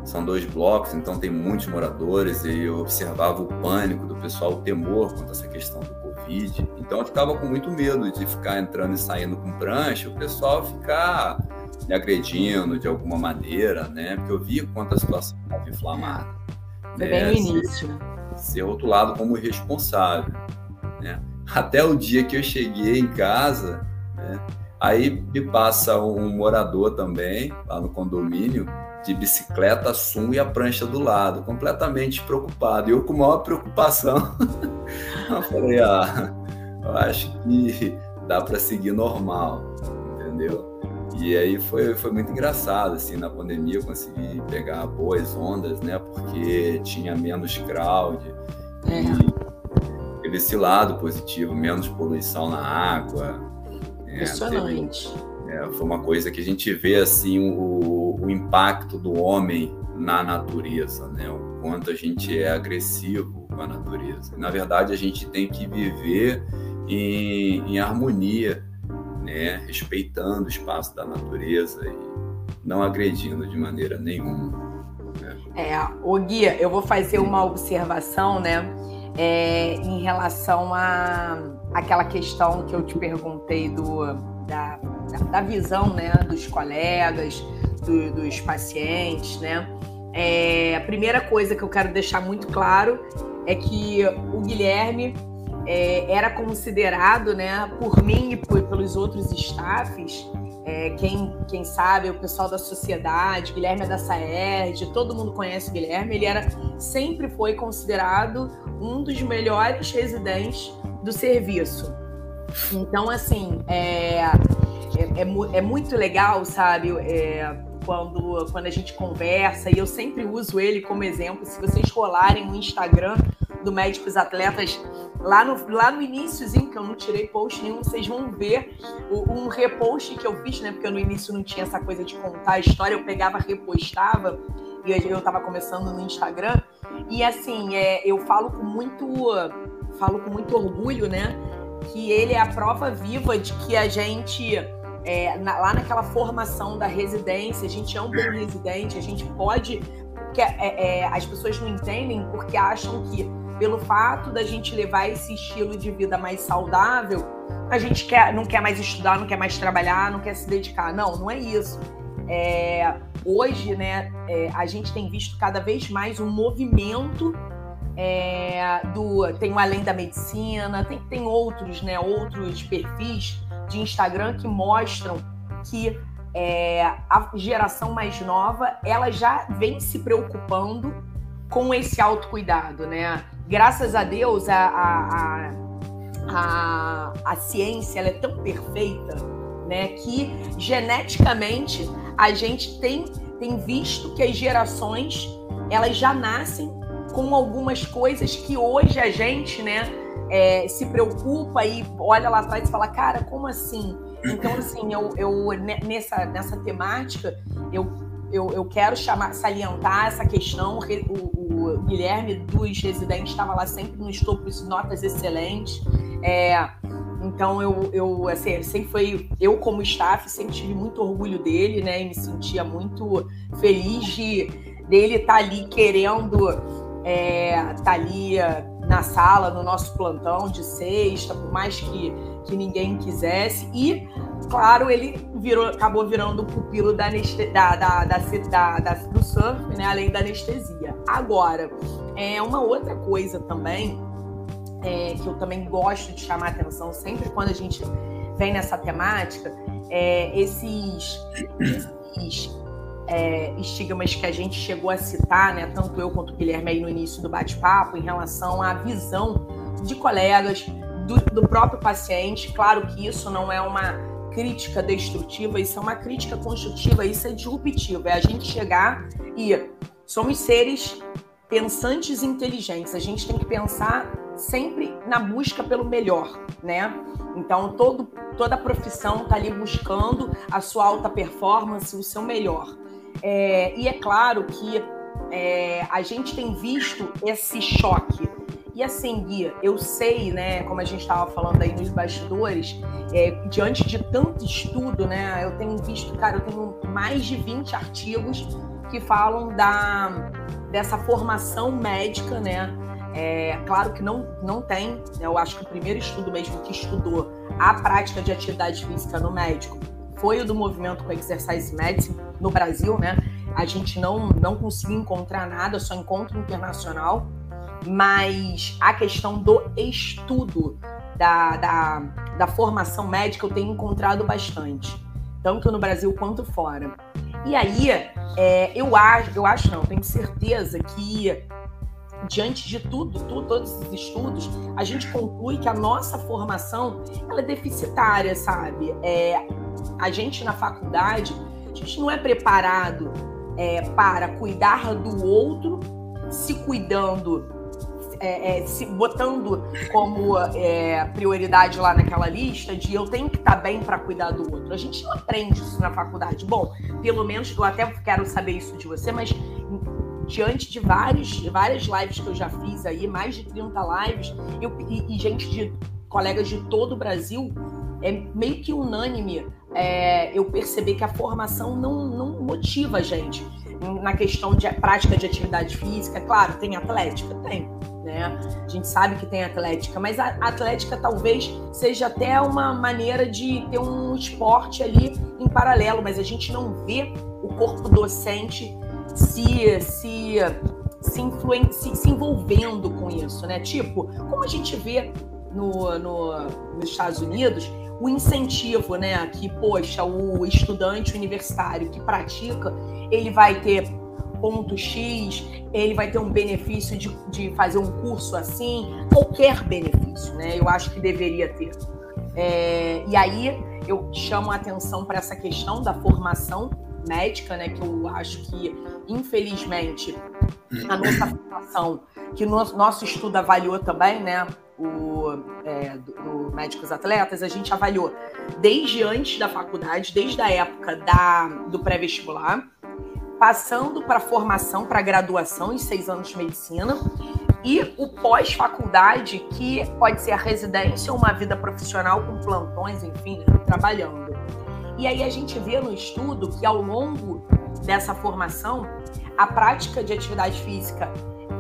são dois blocos, então tem muitos moradores e eu observava o pânico do pessoal, o temor quanto a essa questão do Covid. Então eu ficava com muito medo de ficar entrando e saindo com prancha, o pessoal ficar me agredindo de alguma maneira, né? Porque eu via quanto a situação estava inflamada. Foi né? bem no início. Ser, ser rotulado como irresponsável, né? Até o dia que eu cheguei em casa, né? Aí me passa um morador também, lá no condomínio, de bicicleta, sum e a prancha do lado, completamente preocupado. Eu com maior preocupação, *laughs* eu falei, ah, eu acho que dá para seguir normal, entendeu? E aí foi, foi muito engraçado, assim, na pandemia eu consegui pegar boas ondas, né? Porque tinha menos crowd. É. E teve esse lado positivo, menos poluição na água. Né? Impressionante. é, foi uma coisa que a gente vê, assim, o, o impacto do homem na natureza, né? O quanto a gente é agressivo com a natureza. Na verdade, a gente tem que viver em, em harmonia né, respeitando o espaço da natureza e não agredindo de maneira nenhuma. Né? É, o Guia, eu vou fazer uma observação, né, é, em relação a aquela questão que eu te perguntei do, da, da visão, né, dos colegas, do, dos pacientes, né. É, a primeira coisa que eu quero deixar muito claro é que o Guilherme é, era considerado, né, por mim e por, pelos outros staffs, é, quem, quem sabe, o pessoal da sociedade, Guilherme é da Saerd, todo mundo conhece o Guilherme, ele era, sempre foi considerado um dos melhores residentes do serviço. Então, assim, é, é, é, é muito legal, sabe, é, quando, quando a gente conversa, e eu sempre uso ele como exemplo, se vocês rolarem no Instagram do Médicos Atletas, lá no, lá no iníciozinho, que eu não tirei post nenhum, vocês vão ver o, um repost que eu fiz, né? Porque no início não tinha essa coisa de contar a história, eu pegava, repostava, e eu estava começando no Instagram. E assim, é, eu falo com muito, falo com muito orgulho, né? Que ele é a prova viva de que a gente é, na, lá naquela formação da residência, a gente é um bom residente, a gente pode. Porque é, é, as pessoas não entendem porque acham que, pelo fato da gente levar esse estilo de vida mais saudável, a gente quer, não quer mais estudar, não quer mais trabalhar, não quer se dedicar. Não, não é isso. É, hoje, né, é, a gente tem visto cada vez mais um movimento é, do tem o além da medicina, tem, tem outros, né, outros perfis de Instagram que mostram que é, a geração mais nova ela já vem se preocupando com esse autocuidado, né? Graças a Deus a, a, a, a ciência é tão perfeita, né? Que geneticamente a gente tem, tem visto que as gerações elas já nascem com algumas coisas que hoje a gente, né? é, se preocupa e olha lá atrás e fala, cara, como assim? Então, assim, eu, eu nessa, nessa temática, eu, eu, eu quero chamar, salientar essa questão. O, o Guilherme dos residentes estava lá sempre nos topos, notas excelentes. É, então, eu, eu assim, sempre foi, eu como staff, sempre tive muito orgulho dele, né? E me sentia muito feliz de dele estar tá ali querendo é, tá ali na sala, no nosso plantão de sexta, por mais que, que ninguém quisesse. E, claro, ele virou, acabou virando o pupilo da, da, da, da, da, do surf, né? além da anestesia. Agora, é uma outra coisa também, é, que eu também gosto de chamar atenção sempre quando a gente vem nessa temática, é, esses, esses é, estigmas que a gente chegou a citar, né, tanto eu quanto o Guilherme aí no início do bate-papo, em relação à visão de colegas, do, do, próprio paciente. Claro que isso não é uma crítica destrutiva, isso é uma crítica construtiva, isso é disruptivo. É a gente chegar e somos seres pensantes e inteligentes. A gente tem que pensar sempre na busca pelo melhor, né? Então, todo, toda profissão está ali buscando a sua alta performance, o seu melhor. É, e é claro que é, a gente tem visto esse choque. E assim, Guia, eu sei, né, como a gente estava falando aí nos bastidores, é, diante de tanto estudo, né, eu tenho visto, cara, eu tenho mais de 20 artigos que falam da, dessa formação médica, né, é, claro que não, não tem, né, eu acho que o primeiro estudo mesmo que estudou a prática de atividade física no médico foi o do movimento com Exercise Medicine no Brasil, né? A gente não, não conseguiu encontrar nada, só encontro internacional, mas a questão do estudo da, da, da formação médica eu tenho encontrado bastante, tanto no Brasil quanto fora. E aí, é, eu acho, eu acho não, tenho certeza que diante de tudo, todos esses estudos, a gente conclui que a nossa formação ela é deficitária, sabe? É, a gente na faculdade, a gente não é preparado é, para cuidar do outro, se cuidando, é, é, se botando como é, prioridade lá naquela lista de eu tenho que estar bem para cuidar do outro. A gente não aprende isso na faculdade. Bom, pelo menos eu até quero saber isso de você, mas diante de vários, várias lives que eu já fiz aí, mais de 30 lives, eu, e, e gente de colegas de todo o Brasil, é meio que unânime é, eu perceber que a formação não, não motiva a gente na questão de prática de atividade física. Claro, tem atlética? Tem. Né? A gente sabe que tem atlética, mas a atlética talvez seja até uma maneira de ter um esporte ali em paralelo, mas a gente não vê o corpo docente se, se se, influen se, se envolvendo com isso, né? Tipo, como a gente vê no, no, nos Estados Unidos, o incentivo, né? Que, poxa, o estudante universitário que pratica, ele vai ter ponto X, ele vai ter um benefício de, de fazer um curso assim, qualquer benefício, né? Eu acho que deveria ter. É, e aí eu chamo a atenção para essa questão da formação médica, né? Que eu acho que, infelizmente, a nossa formação, que o nosso, nosso estudo avaliou também, né? O, é, do, do Médicos Atletas, a gente avaliou desde antes da faculdade, desde a época da, do pré-vestibular, passando para formação, para graduação em seis anos de medicina, e o pós-faculdade, que pode ser a residência ou uma vida profissional com plantões, enfim, trabalhando. E aí a gente vê no estudo que ao longo dessa formação, a prática de atividade física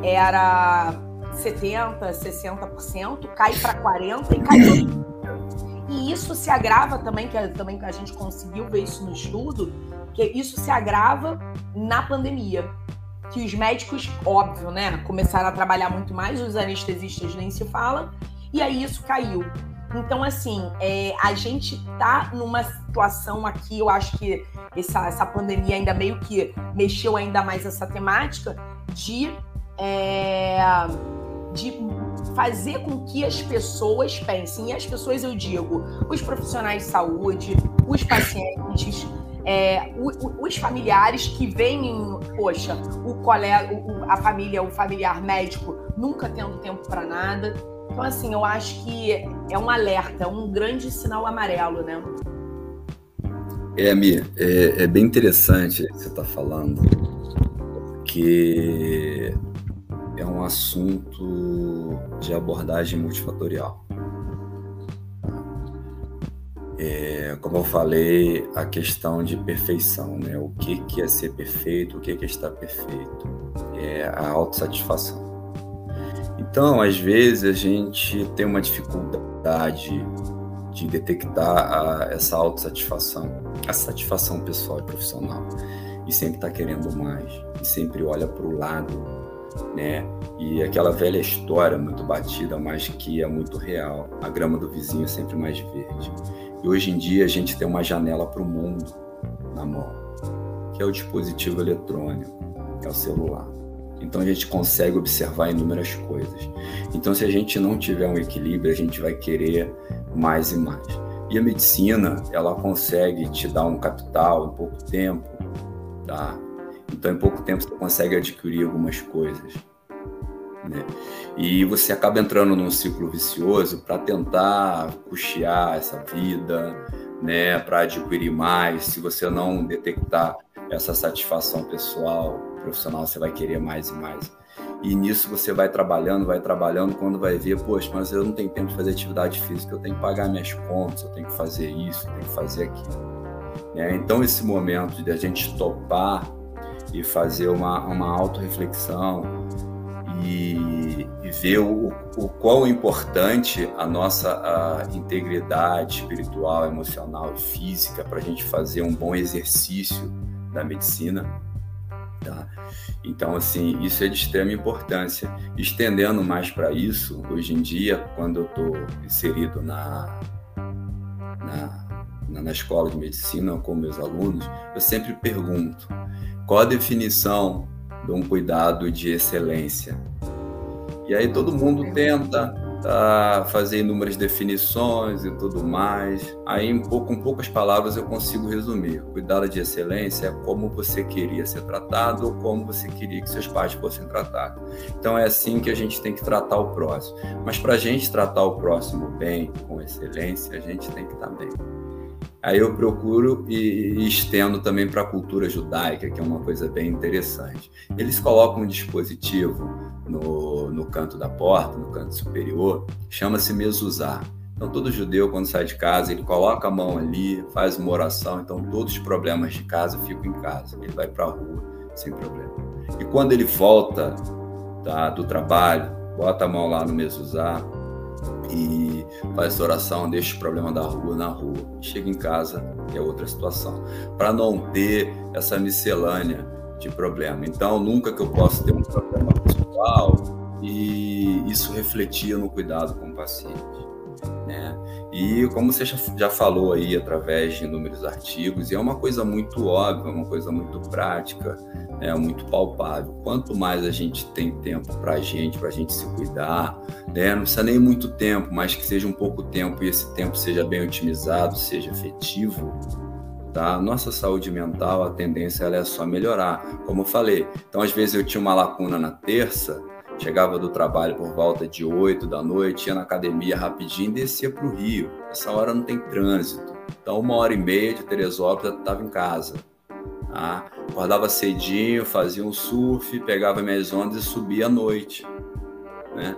era 70%, 60%, cai para 40% e cai para E isso se agrava também, que também a gente conseguiu ver isso no estudo, que isso se agrava na pandemia. Que os médicos, óbvio, né, começaram a trabalhar muito mais, os anestesistas nem se fala, e aí isso caiu. Então, assim, é, a gente tá numa situação aqui, eu acho que essa, essa pandemia ainda meio que mexeu ainda mais essa temática de, é, de fazer com que as pessoas pensem. E as pessoas, eu digo, os profissionais de saúde, os pacientes, é, os familiares que veem, poxa, o colega, a família, o familiar médico nunca tendo tempo para nada. Então, assim, eu acho que é um alerta, um grande sinal amarelo, né? É, Mi, é, é bem interessante o que você está falando, porque é um assunto de abordagem multifatorial. É, como eu falei, a questão de perfeição, né? O que, que é ser perfeito, o que, que é estar perfeito? É a autossatisfação. Então, às vezes, a gente tem uma dificuldade de detectar a, essa autossatisfação, a satisfação pessoal e profissional. E sempre está querendo mais, e sempre olha para o lado, né? E aquela velha história muito batida, mas que é muito real: a grama do vizinho é sempre mais verde. E hoje em dia a gente tem uma janela para o mundo na mão, que é o dispositivo eletrônico, é o celular. Então a gente consegue observar inúmeras coisas. Então se a gente não tiver um equilíbrio, a gente vai querer mais e mais. E a medicina, ela consegue te dar um capital em pouco tempo, tá? Então em pouco tempo você consegue adquirir algumas coisas. Né? E você acaba entrando num ciclo vicioso para tentar custear essa vida, né? Para adquirir mais. Se você não detectar essa satisfação pessoal, profissional, você vai querer mais e mais. E nisso você vai trabalhando, vai trabalhando, quando vai ver, poxa, mas eu não tenho tempo de fazer atividade física, eu tenho que pagar minhas contas, eu tenho que fazer isso, eu tenho que fazer aquilo. É, então, esse momento de a gente topar e fazer uma, uma autorreflexão e, ver o, o quão importante a nossa a integridade espiritual, emocional e física para a gente fazer um bom exercício da medicina. Tá? Então, assim, isso é de extrema importância. Estendendo mais para isso, hoje em dia, quando eu estou inserido na, na, na escola de medicina com meus alunos, eu sempre pergunto qual a definição de um cuidado de excelência. E aí todo mundo tenta uh, fazer inúmeras definições e tudo mais. Aí, um pouco, com poucas palavras, eu consigo resumir. Cuidado de excelência é como você queria ser tratado ou como você queria que seus pais fossem tratados. Então, é assim que a gente tem que tratar o próximo. Mas para a gente tratar o próximo bem, com excelência, a gente tem que estar tá bem. Aí eu procuro e, estendo também para a cultura judaica, que é uma coisa bem interessante. Eles colocam um dispositivo no, no canto da porta, no canto superior, chama-se mezuzá. Então, todo judeu, quando sai de casa, ele coloca a mão ali, faz uma oração. Então, todos os problemas de casa ficam em casa. Ele vai para a rua sem problema. E quando ele volta tá, do trabalho, bota a mão lá no mesuzá e faz essa oração, deixa o problema da rua na rua. Chega em casa, é outra situação. Para não ter essa miscelânea de problema. Então, nunca que eu possa ter um problema pessoal e isso refletia no cuidado com o paciente. Né? E como você já falou aí através de inúmeros artigos, e é uma coisa muito óbvia, uma coisa muito prática, é muito palpável. Quanto mais a gente tem tempo para a gente, para a gente se cuidar, né? não precisa nem muito tempo, mas que seja um pouco tempo e esse tempo seja bem otimizado, seja efetivo, tá? Nossa saúde mental, a tendência ela é só melhorar, como eu falei. Então, às vezes eu tinha uma lacuna na terça, Chegava do trabalho por volta de 8 da noite, ia na academia rapidinho e descia para o Rio. Essa hora não tem trânsito. Então, uma hora e meia de Teresópolis eu estava em casa. Tá? Acordava cedinho, fazia um surf, pegava minhas ondas e subia à noite. Né?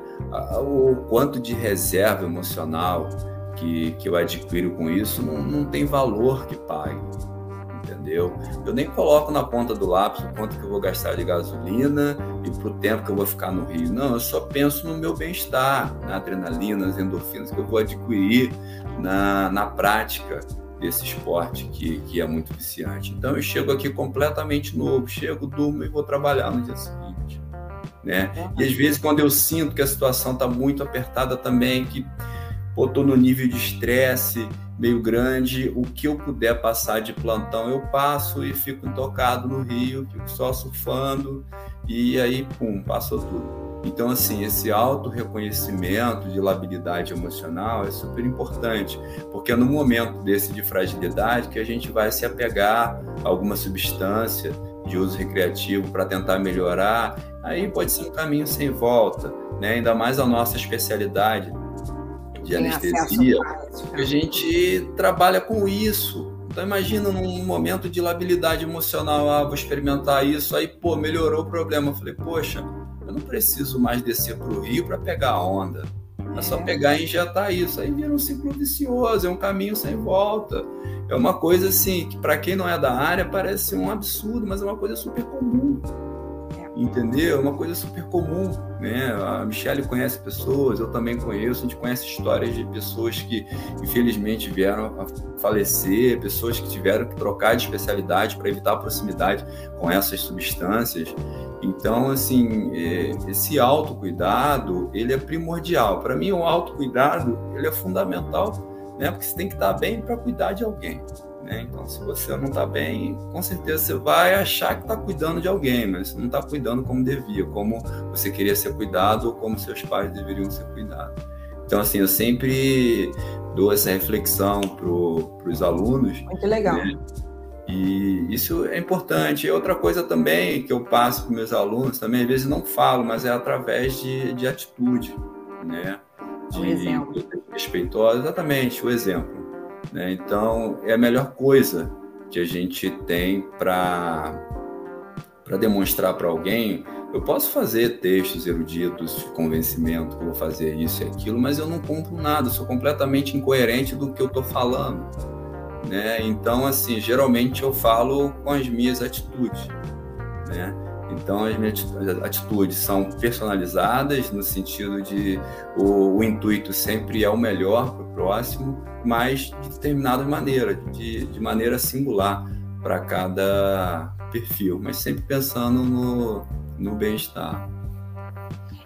O quanto de reserva emocional que, que eu adquiro com isso não, não tem valor que pague entendeu? Eu nem coloco na ponta do lápis o quanto que eu vou gastar de gasolina e para o tempo que eu vou ficar no Rio. Não, eu só penso no meu bem-estar, na adrenalina, nas endorfinas que eu vou adquirir na, na prática desse esporte que, que é muito viciante. Então eu chego aqui completamente novo, chego, durmo e vou trabalhar no dia seguinte. Né? E às vezes quando eu sinto que a situação está muito apertada também, que estou no nível de estresse, meio grande, o que eu puder passar de plantão eu passo e fico intocado no Rio, fico só surfando e aí, pum, passou tudo. Então, assim, esse auto-reconhecimento de labilidade emocional é super importante, porque é no momento desse de fragilidade que a gente vai se apegar a alguma substância de uso recreativo para tentar melhorar, aí pode ser um caminho sem volta, né? ainda mais a nossa especialidade, de Tem anestesia, a gente trabalha com isso. Então imagina num momento de labilidade emocional, ah, vou experimentar isso, aí pô, melhorou o problema. Eu falei, poxa, eu não preciso mais descer para o rio para pegar a onda. É só é. pegar e injetar isso. Aí vira um ciclo vicioso, é um caminho sem volta. É uma coisa assim que para quem não é da área parece um absurdo, mas é uma coisa super comum entendeu? É uma coisa super comum, né? A Michelle conhece pessoas, eu também conheço, a gente conhece histórias de pessoas que infelizmente vieram a falecer, pessoas que tiveram que trocar de especialidade para evitar a proximidade com essas substâncias. Então, assim, é, esse autocuidado, ele é primordial. Para mim, o autocuidado, ele é fundamental, né? Porque você tem que estar bem para cuidar de alguém. Né? Então, se você não está bem, com certeza você vai achar que está cuidando de alguém, mas você não está cuidando como devia, como você queria ser cuidado ou como seus pais deveriam ser cuidados. Então, assim, eu sempre dou essa reflexão para os alunos. Muito legal. Né? E isso é importante. E outra coisa também que eu passo para meus alunos, também às vezes não falo, mas é através de, de atitude, né? De um exemplo. respeitosa, exatamente, o exemplo. Né? Então, é a melhor coisa que a gente tem para demonstrar para alguém. Eu posso fazer textos eruditos de convencimento que vou fazer isso e aquilo, mas eu não compro nada, sou completamente incoerente do que eu estou falando. Né? Então, assim, geralmente eu falo com as minhas atitudes. Né? Então, as minhas atitudes são personalizadas, no sentido de o, o intuito sempre é o melhor para o próximo, mas de determinada maneira, de, de maneira singular para cada perfil, mas sempre pensando no, no bem-estar.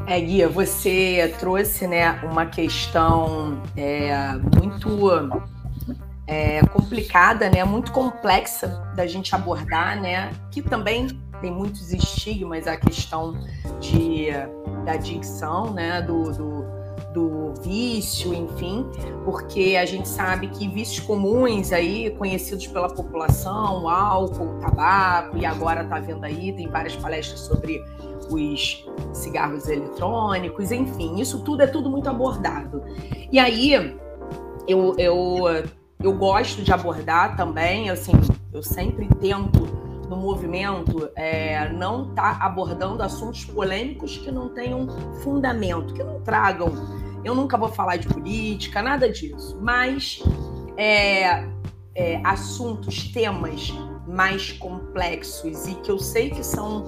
É, Guia, você trouxe né, uma questão é, muito é, complicada, né, muito complexa da gente abordar, né, que também tem muitos estigmas a questão de, da adicção, né, do, do, do, vício, enfim, porque a gente sabe que vícios comuns aí, conhecidos pela população, álcool, tabaco, e agora está vendo aí, tem várias palestras sobre os cigarros eletrônicos, enfim, isso tudo é tudo muito abordado. E aí, eu, eu, eu gosto de abordar também, assim, eu sempre tento no movimento é, não está abordando assuntos polêmicos que não tenham fundamento, que não tragam Eu nunca vou falar de política, nada disso. Mas é, é, assuntos, temas mais complexos e que eu sei que são,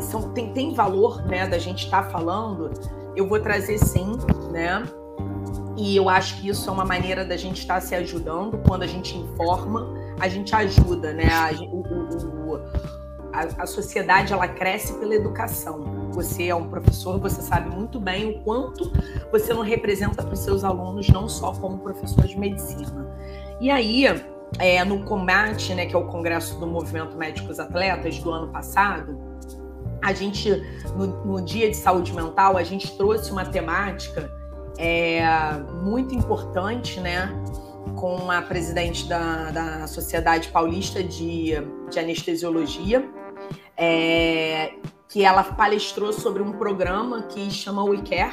são tem, tem valor né, da gente estar tá falando, eu vou trazer sim, né? E eu acho que isso é uma maneira da gente estar tá se ajudando. Quando a gente informa, a gente ajuda, né? A, o, a, a sociedade ela cresce pela educação. Você é um professor, você sabe muito bem o quanto você não representa para os seus alunos, não só como professor de medicina. E aí, é, no combate, né, que é o Congresso do Movimento Médicos Atletas do ano passado, a gente, no, no Dia de Saúde Mental, a gente trouxe uma temática é, muito importante, né, com a presidente da, da Sociedade Paulista de, de Anestesiologia, é, que ela palestrou sobre um programa que chama We Care,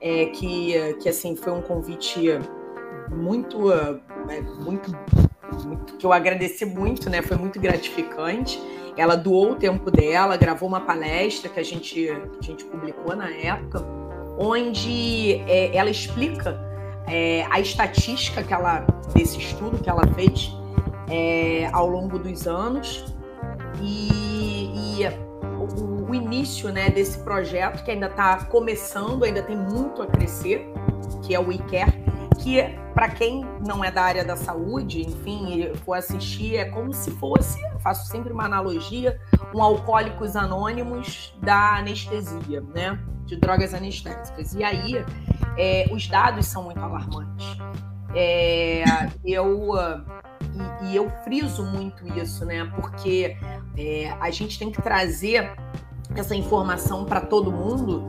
é, que, que assim foi um convite muito, é, muito, muito, que eu agradeci muito, né? Foi muito gratificante. Ela doou o tempo dela, gravou uma palestra que a gente, que a gente publicou na época, onde é, ela explica é, a estatística que ela, desse estudo que ela fez é, ao longo dos anos e, e o, o, início né, desse projeto que ainda está começando, ainda tem muito a crescer, que é o WeCare, que para quem não é da área da saúde, enfim, for assistir, é como se fosse, faço sempre uma analogia, um Alcoólicos Anônimos da anestesia, né? De drogas anestésicas. E aí, é, os dados são muito alarmantes. É, eu e, e, eu friso muito isso, né? Porque é, a gente tem que trazer essa informação para todo mundo,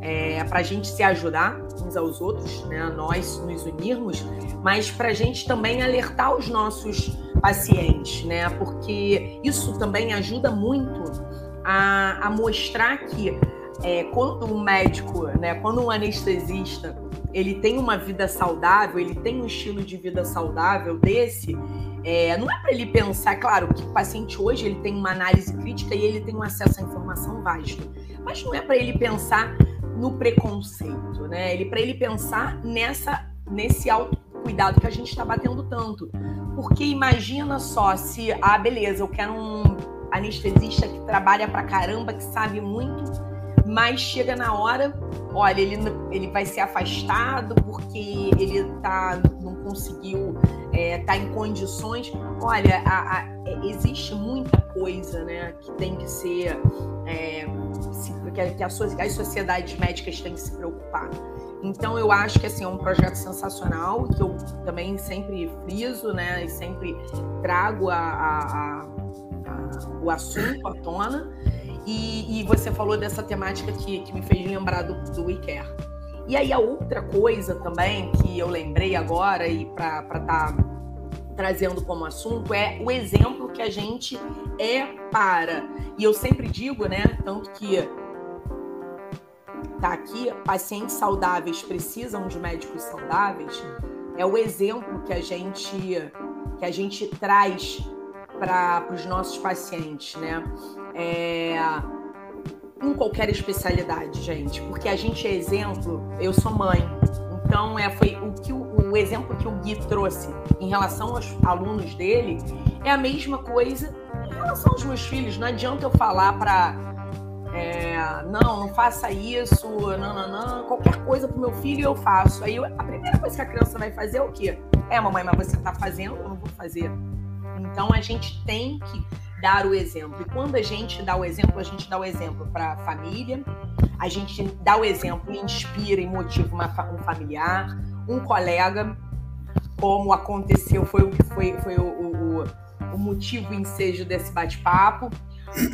é, para a gente se ajudar uns aos outros, né? Nós nos unirmos, mas para a gente também alertar os nossos pacientes, né? Porque isso também ajuda muito a, a mostrar que é, quando um médico, né, quando um anestesista, ele tem uma vida saudável, ele tem um estilo de vida saudável desse, é, não é para ele pensar, claro, que o paciente hoje ele tem uma análise crítica e ele tem um acesso à informação vasto, mas não é para ele pensar no preconceito, né? Ele para ele pensar nessa nesse autocuidado que a gente está batendo tanto, porque imagina só se ah beleza, eu quero um anestesista que trabalha pra caramba, que sabe muito mas chega na hora, olha, ele, ele vai ser afastado porque ele tá, não conseguiu é, tá em condições. Olha, a, a, é, existe muita coisa né, que tem que ser. É, se, que, que as sociedades médicas têm que se preocupar. Então eu acho que assim, é um projeto sensacional, que eu também sempre friso, né? E sempre trago a, a, a o assunto à tona. E, e, você falou dessa temática que, que me fez lembrar do, do We Care. E aí a outra coisa também que eu lembrei agora e para estar tá trazendo como assunto é o exemplo que a gente é para. E eu sempre digo, né, tanto que tá aqui, pacientes saudáveis precisam de médicos saudáveis, é o exemplo que a gente que a gente traz para os nossos pacientes, né? É, em qualquer especialidade, gente, porque a gente é exemplo. Eu sou mãe, então é foi o que o, o exemplo que o Gui trouxe em relação aos alunos dele é a mesma coisa em relação aos meus filhos. Não adianta eu falar para é, não, não faça isso, não, não, não, qualquer coisa pro meu filho eu faço. Aí a primeira coisa que a criança vai fazer é o quê? É, mamãe, mas você tá fazendo, eu não vou fazer. Então a gente tem que dar o exemplo. E quando a gente dá o exemplo, a gente dá o exemplo para a família, a gente dá o exemplo inspira e motiva uma, um familiar, um colega, como aconteceu, foi o que foi, foi o, o, o motivo e ensejo desse bate-papo,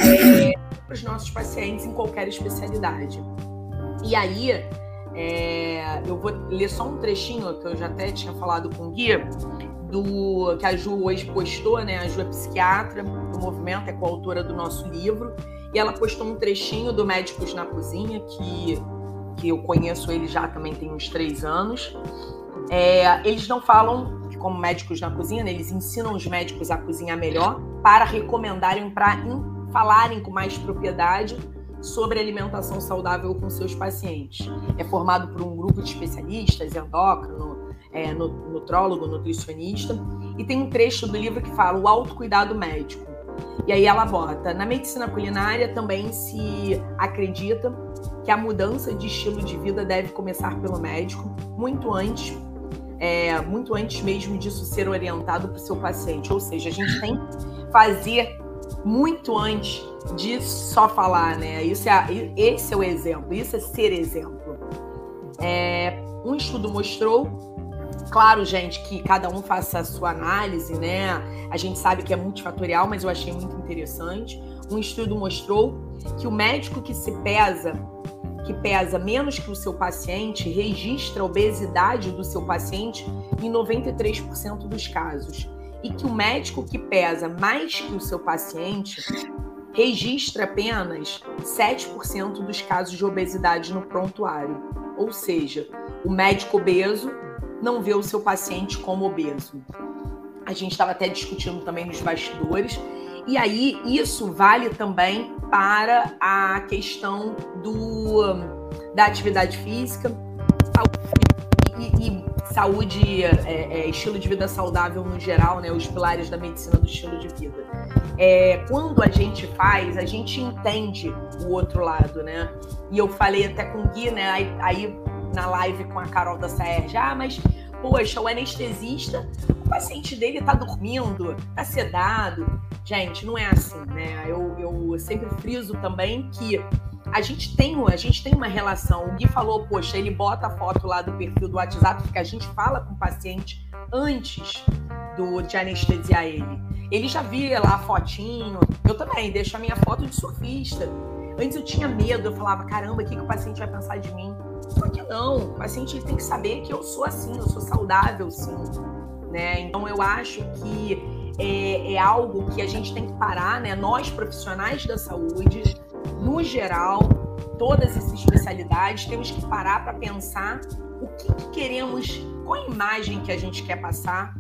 é, para os nossos pacientes em qualquer especialidade. E aí, é, eu vou ler só um trechinho que eu já até tinha falado com o Gui, do que a Ju hoje postou, né? A Ju é psiquiatra do movimento, é coautora do nosso livro, e ela postou um trechinho do Médicos na Cozinha, que, que eu conheço ele já também tem uns três anos. É, eles não falam como médicos na cozinha, né, eles ensinam os médicos a cozinhar melhor para recomendarem, para falarem com mais propriedade sobre alimentação saudável com seus pacientes. É formado por um grupo de especialistas, endócrino, é, nutrólogo, nutricionista, e tem um trecho do livro que fala o autocuidado médico. E aí ela bota, na medicina culinária também se acredita que a mudança de estilo de vida deve começar pelo médico, muito antes, é, muito antes mesmo disso ser orientado para o seu paciente. Ou seja, a gente tem que fazer muito antes de só falar, né? Isso é, esse é o exemplo, isso é ser exemplo. É, um estudo mostrou Claro, gente, que cada um faça a sua análise, né? A gente sabe que é multifatorial, mas eu achei muito interessante. Um estudo mostrou que o médico que se pesa, que pesa menos que o seu paciente, registra a obesidade do seu paciente em 93% dos casos. E que o médico que pesa mais que o seu paciente registra apenas 7% dos casos de obesidade no prontuário. Ou seja, o médico obeso não vê o seu paciente como obeso. A gente estava até discutindo também nos bastidores. E aí, isso vale também para a questão do, da atividade física e, e saúde, é, é, estilo de vida saudável no geral, né? Os pilares da medicina do estilo de vida. É, quando a gente faz, a gente entende o outro lado, né? E eu falei até com o Gui, né? Aí, aí na live com a Carol da Sérgio, ah, mas, poxa, o anestesista, o paciente dele tá dormindo, tá sedado. Gente, não é assim, né? Eu, eu sempre friso também que a gente tem, a gente tem uma relação. O Gui falou, poxa, ele bota a foto lá do perfil do WhatsApp, porque a gente fala com o paciente antes do, de anestesiar ele. Ele já via lá a fotinho. Eu também deixo a minha foto de surfista. Antes eu tinha medo, eu falava, caramba, o que, que o paciente vai pensar de mim? Só que não, o paciente tem que saber que eu sou assim, eu sou saudável sim. Né? Então eu acho que é, é algo que a gente tem que parar, né? Nós profissionais da saúde, no geral, todas as especialidades, temos que parar para pensar o que, que, queremos, qual a imagem que a gente quer passar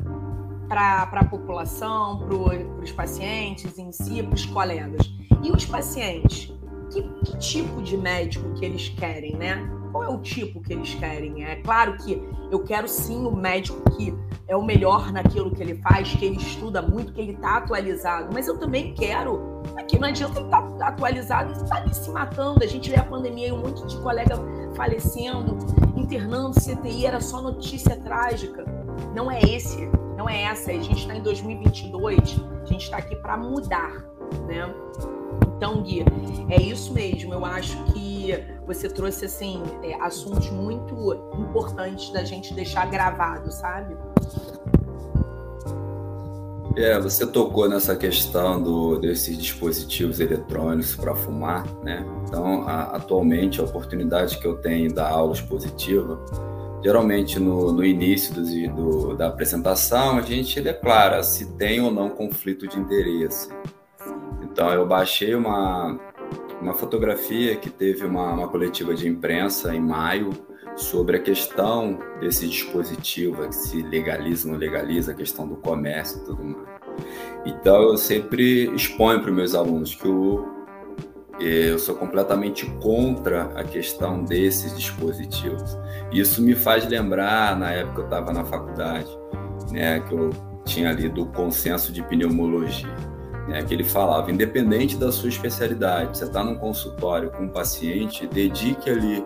para a população, para os pacientes em si, para os colegas. E os pacientes? Que, que tipo de médico que eles querem, né? Qual é o tipo que eles querem. É claro que eu quero sim o médico que é o melhor naquilo que ele faz, que ele estuda muito, que ele está atualizado, mas eu também quero. Aqui não adianta ele estar tá atualizado e estar tá ali se matando. A gente vê a pandemia e um monte de colega falecendo, internando CTI, era só notícia trágica. Não é esse, não é essa. A gente está em 2022, a gente está aqui para mudar, né? Então, Gui, é isso mesmo. Eu acho que você trouxe assim é, assuntos muito importantes da gente deixar gravado, sabe? É, você tocou nessa questão do, desses dispositivos eletrônicos para fumar, né? Então, a, atualmente, a oportunidade que eu tenho da aula expositiva, geralmente no, no início do, do, da apresentação, a gente declara se tem ou não conflito de interesse. Então, eu baixei uma, uma fotografia que teve uma, uma coletiva de imprensa em maio sobre a questão desse dispositivo, que se legaliza ou não legaliza, a questão do comércio e tudo mais. Então, eu sempre exponho para os meus alunos que eu, eu sou completamente contra a questão desses dispositivos. Isso me faz lembrar, na época eu estava na faculdade, né, que eu tinha lido o consenso de pneumologia né, que ele falava, independente da sua especialidade, você está num consultório com um paciente, dedique ali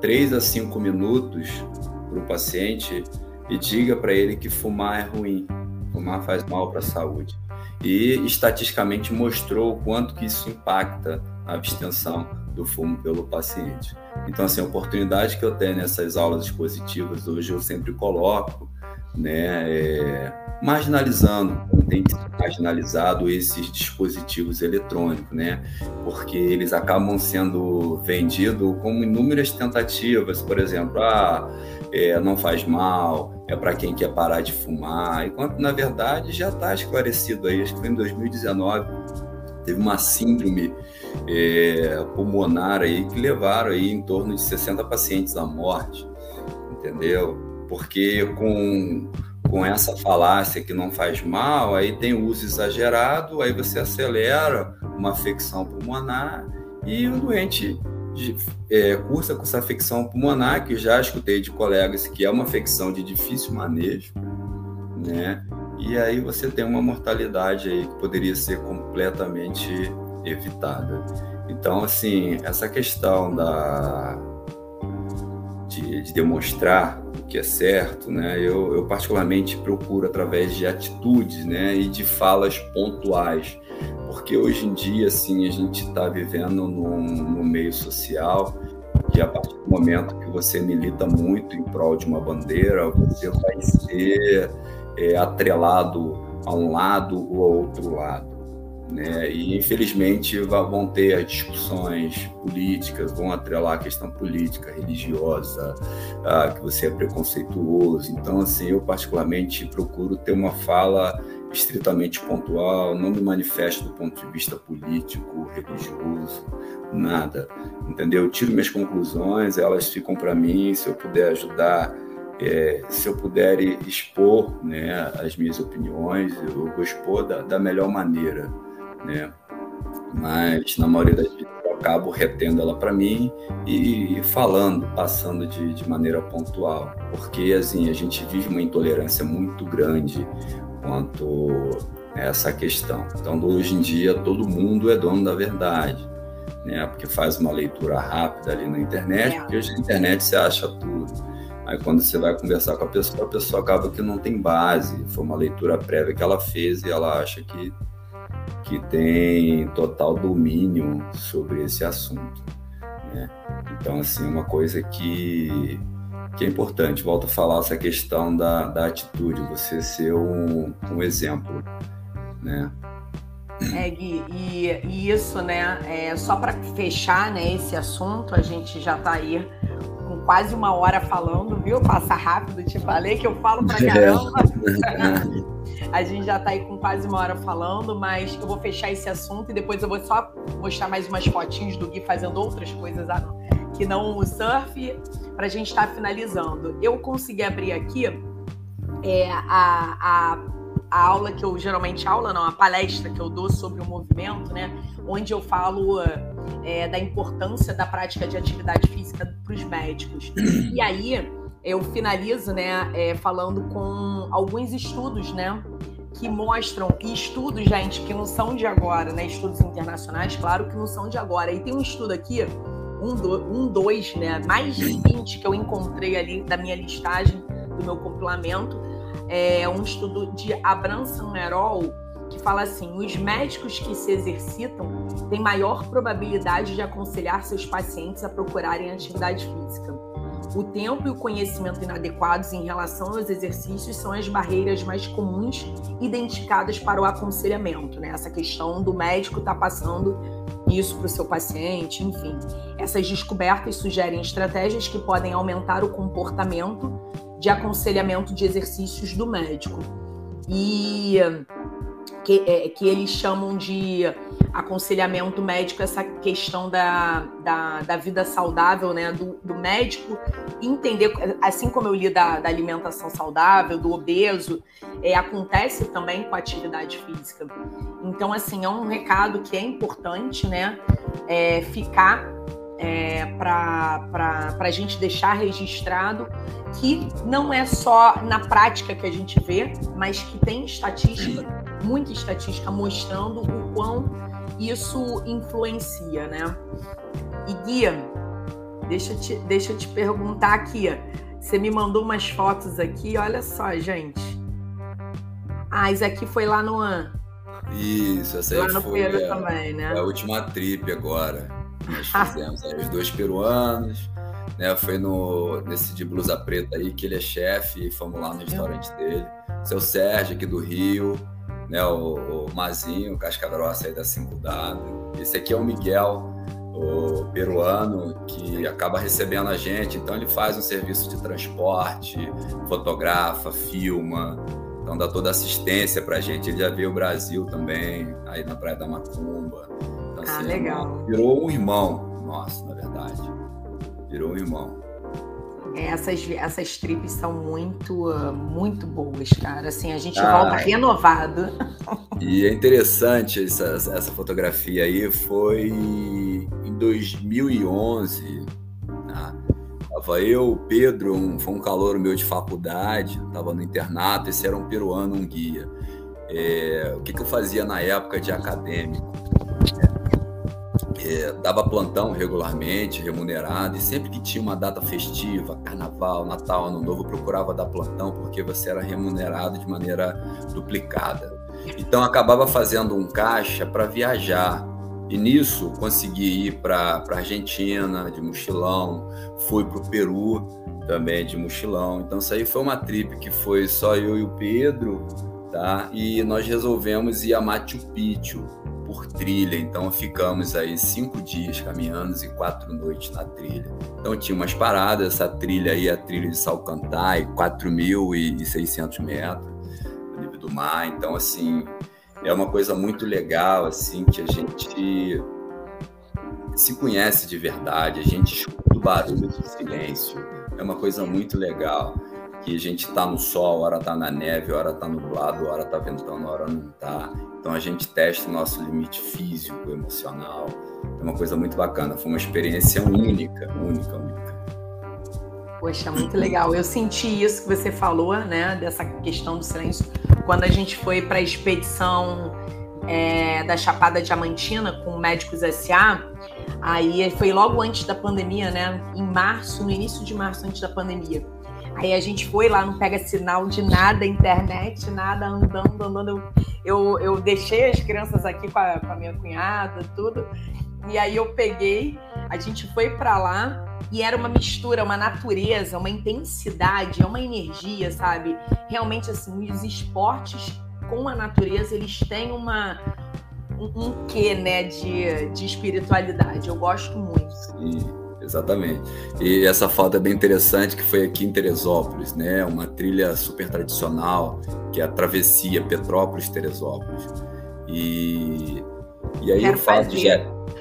três a cinco minutos para o paciente e diga para ele que fumar é ruim, fumar faz mal para a saúde. E estatisticamente mostrou o quanto que isso impacta a abstenção do fumo pelo paciente. Então, assim, a oportunidade que eu tenho nessas aulas expositivas hoje eu sempre coloco, né, é, marginalizando, tem marginalizado esses dispositivos eletrônicos, né? Porque eles acabam sendo vendidos como inúmeras tentativas, por exemplo, ah, é, não faz mal, é para quem quer parar de fumar, enquanto na verdade já está esclarecido aí, acho que foi em 2019, teve uma síndrome é, pulmonar aí que levaram aí em torno de 60 pacientes à morte, entendeu? Porque com com essa falácia que não faz mal, aí tem uso exagerado, aí você acelera uma afecção pulmonar E o doente é, cursa com essa afecção pulmonar, que já escutei de colegas que é uma afecção de difícil manejo, né? E aí você tem uma mortalidade aí que poderia ser completamente evitada. Então, assim, essa questão da de, de demonstrar que é certo, né? Eu, eu particularmente procuro através de atitudes, né? E de falas pontuais porque hoje em dia, assim, a gente está vivendo num, num, meio social que a partir do momento que você milita muito em prol de uma bandeira, você vai ser é, atrelado a um lado ou a outro lado. Né? E infelizmente vão ter as discussões políticas, vão atrelar a questão política, religiosa, ah, que você é preconceituoso. Então, assim, eu particularmente procuro ter uma fala estritamente pontual, não me manifesto do ponto de vista político, religioso, nada, entendeu? Eu tiro minhas conclusões, elas ficam para mim, se eu puder ajudar, é, se eu puder expor né, as minhas opiniões, eu vou expor da, da melhor maneira, né? Mas na maioria das vezes eu acabo retendo ela para mim e, e, falando, passando de, de maneira pontual, porque assim a gente vive uma intolerância muito grande quanto a essa questão. Então, hoje em dia, todo mundo é dono da verdade, né? Porque faz uma leitura rápida ali na internet, é. porque hoje na internet você acha tudo. Aí quando você vai conversar com a pessoa, a pessoa acaba que não tem base, foi uma leitura prévia que ela fez e ela acha que, que tem total domínio sobre esse assunto. Né? Então, assim, uma coisa que que é importante. Volto a falar essa questão da, da atitude, você ser um, um exemplo, né? É, Gui, e, e isso, né, é, só para fechar né, esse assunto, a gente já está aí com quase uma hora falando, viu? Passa rápido, te falei que eu falo pra *laughs* caramba. É. a gente já está aí com quase uma hora falando, mas eu vou fechar esse assunto e depois eu vou só mostrar mais umas fotinhos do Gui fazendo outras coisas que não o surf para a gente estar tá finalizando. Eu consegui abrir aqui é, a, a, a, aula que eu geralmente aula não a palestra que eu dou sobre o movimento, né, onde eu falo é, da importância da prática de atividade física para os médicos. E aí eu finalizo, né, é, falando com alguns estudos, né, que mostram, e estudos, gente, que não são de agora, né? Estudos internacionais, claro que não são de agora. E tem um estudo aqui um, do, um dois, né? Mais de 20 que eu encontrei ali da minha listagem, do meu compilamento. É um estudo de Abramson Merol, que fala assim: os médicos que se exercitam têm maior probabilidade de aconselhar seus pacientes a procurarem atividade física. O tempo e o conhecimento inadequados em relação aos exercícios são as barreiras mais comuns identificadas para o aconselhamento, né? Essa questão do médico estar tá passando isso para o seu paciente, enfim. Essas descobertas sugerem estratégias que podem aumentar o comportamento de aconselhamento de exercícios do médico. E que, é, que eles chamam de aconselhamento médico, essa questão da, da, da vida saudável, né? Do, do, médico entender, assim como eu li da, da alimentação saudável, do obeso, é, acontece também com a atividade física. Então, assim, é um recado que é importante, né? É, ficar é, para a gente deixar registrado que não é só na prática que a gente vê, mas que tem estatística, muita estatística mostrando o quão isso influencia, né? E Guia, deixa eu te, deixa eu te perguntar aqui. Você me mandou umas fotos aqui, olha só, gente. Ah, isso aqui foi lá no Isso, essa lá aí no foi Peru a, também, né? a última trip agora. Nós fizemos aí, os dois peruanos, né? Foi no, nesse de blusa preta aí que ele é chefe e fomos lá no restaurante dele. Seu Sérgio aqui do Rio, né? O, o Mazinho, casca grossa aí da 5W. Esse aqui é o Miguel, o peruano, que acaba recebendo a gente. Então ele faz um serviço de transporte, fotografa, filma, então dá toda assistência pra gente. Ele já veio o Brasil também, aí na Praia da Macumba. Então, ah, assim, legal. Virou um irmão nosso, na verdade. Virou um irmão. Essas, essas trips são muito, muito boas, cara. Assim, a gente ah, volta renovado. E é interessante essa, essa fotografia aí, foi em 2011. Tá? Tava eu, Pedro, um, foi um calor meu de faculdade, tava no internato, esse era um peruano, um guia. É, o que, que eu fazia na época de acadêmico? É, dava plantão regularmente, remunerado, e sempre que tinha uma data festiva, carnaval, Natal, Ano Novo, procurava dar plantão porque você era remunerado de maneira duplicada. Então acabava fazendo um caixa para viajar. E nisso consegui ir para a Argentina de mochilão, fui para o Peru também de mochilão. Então isso aí foi uma trip que foi só eu e o Pedro, tá? E nós resolvemos ir a Machu Picchu por trilha. Então ficamos aí cinco dias caminhando e quatro noites na trilha. Então tinha umas paradas, essa trilha aí, a trilha de Salcantay, 4.600 metros no nível do mar. Então assim é uma coisa muito legal assim que a gente se conhece de verdade, a gente escuta o barulho do silêncio. É uma coisa muito legal que a gente está no sol, hora está na neve, hora está nublado, hora está ventando, hora não está. Então a gente testa o nosso limite físico, emocional. É uma coisa muito bacana. Foi uma experiência única, única, única. Poxa, muito legal. Eu senti isso que você falou, né, dessa questão do silêncio, quando a gente foi para a expedição é, da Chapada Diamantina com Médicos SA. Aí foi logo antes da pandemia, né? Em março, no início de março, antes da pandemia. Aí a gente foi lá, não pega sinal de nada, internet, nada, andando, andando. Eu, eu deixei as crianças aqui com a, com a minha cunhada, tudo. E aí eu peguei, a gente foi para lá e era uma mistura, uma natureza, uma intensidade, uma energia, sabe? Realmente assim, os esportes com a natureza, eles têm uma um, um quê, né, de, de espiritualidade. Eu gosto muito. Sim. Exatamente. E essa foto é bem interessante que foi aqui em Teresópolis, né? Uma trilha super tradicional, que é a travessia Petrópolis-Teresópolis. E, e aí eu falo de,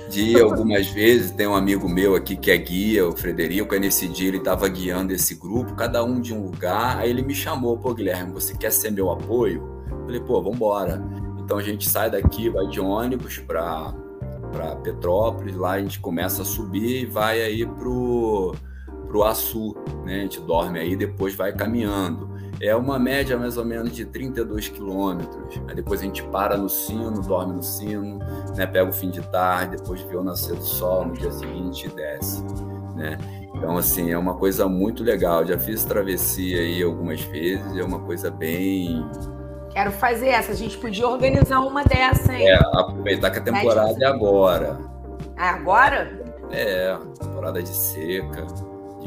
de algumas vezes, tem um amigo meu aqui que é guia, o Frederico, aí nesse dia ele estava guiando esse grupo, cada um de um lugar, aí ele me chamou, pô Guilherme, você quer ser meu apoio? Eu falei, pô, vambora. Então a gente sai daqui, vai de ônibus para para Petrópolis, lá a gente começa a subir e vai aí pro pro Açu, né? A gente dorme aí, depois vai caminhando. É uma média mais ou menos de 32 quilômetros. Aí depois a gente para no sino, dorme no sino, né? Pega o fim de tarde, depois vê o nascer do sol, no dia seguinte desce, né? Então, assim, é uma coisa muito legal. Já fiz travessia aí algumas vezes, é uma coisa bem Quero fazer essa. A gente podia organizar uma dessa, hein? É, aproveitar que a temporada é agora. É agora? É, temporada de seca,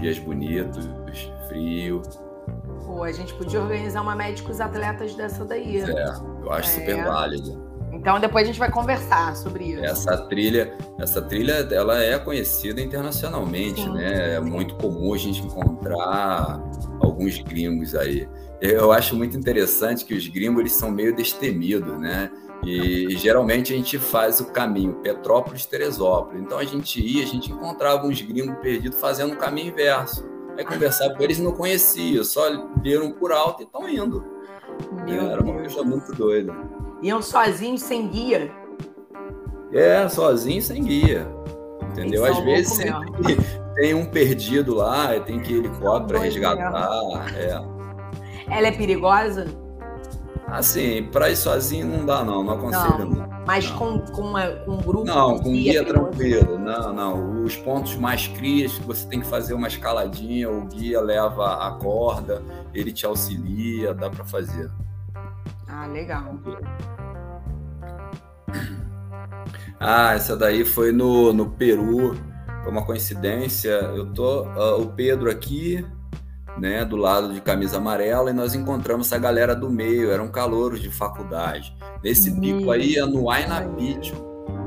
dias bonitos, frio. Pô, a gente podia organizar uma médicos atletas dessa daí. É, eu acho é. super válido. Então depois a gente vai conversar sobre isso. Essa trilha, essa trilha, ela é conhecida internacionalmente, Sim. né? É muito comum a gente encontrar alguns gringos aí. Eu acho muito interessante que os gringos eles são meio destemidos, né? E geralmente a gente faz o caminho Petrópolis-Teresópolis. Então a gente ia, a gente encontrava uns gringos perdidos fazendo o caminho inverso. Aí conversava com eles não conhecia, só viram por alto e estão indo. Meu Era uma coisa muito doida. Iam sozinhos, sem guia? É, sozinho, sem guia. Entendeu? Às vezes sempre *laughs* tem um perdido lá, tem que ir helicóptero para resgatar. É. Ela é perigosa? Assim, para ir sozinho não dá, não, não aconselho. Não, não. Mas não. Com, com, uma, com um grupo? Não, com guia, guia tranquilo. Não, não. Os pontos mais crias, você tem que fazer uma escaladinha, o guia leva a corda, ele te auxilia, dá para fazer. Ah, legal. *clears throat* Ah, essa daí foi no, no Peru. Foi uma coincidência. Eu tô. Uh, o Pedro aqui, né, do lado de camisa amarela, e nós encontramos essa galera do meio, eram calouros de faculdade. Nesse pico aí é no Huayna Picchu,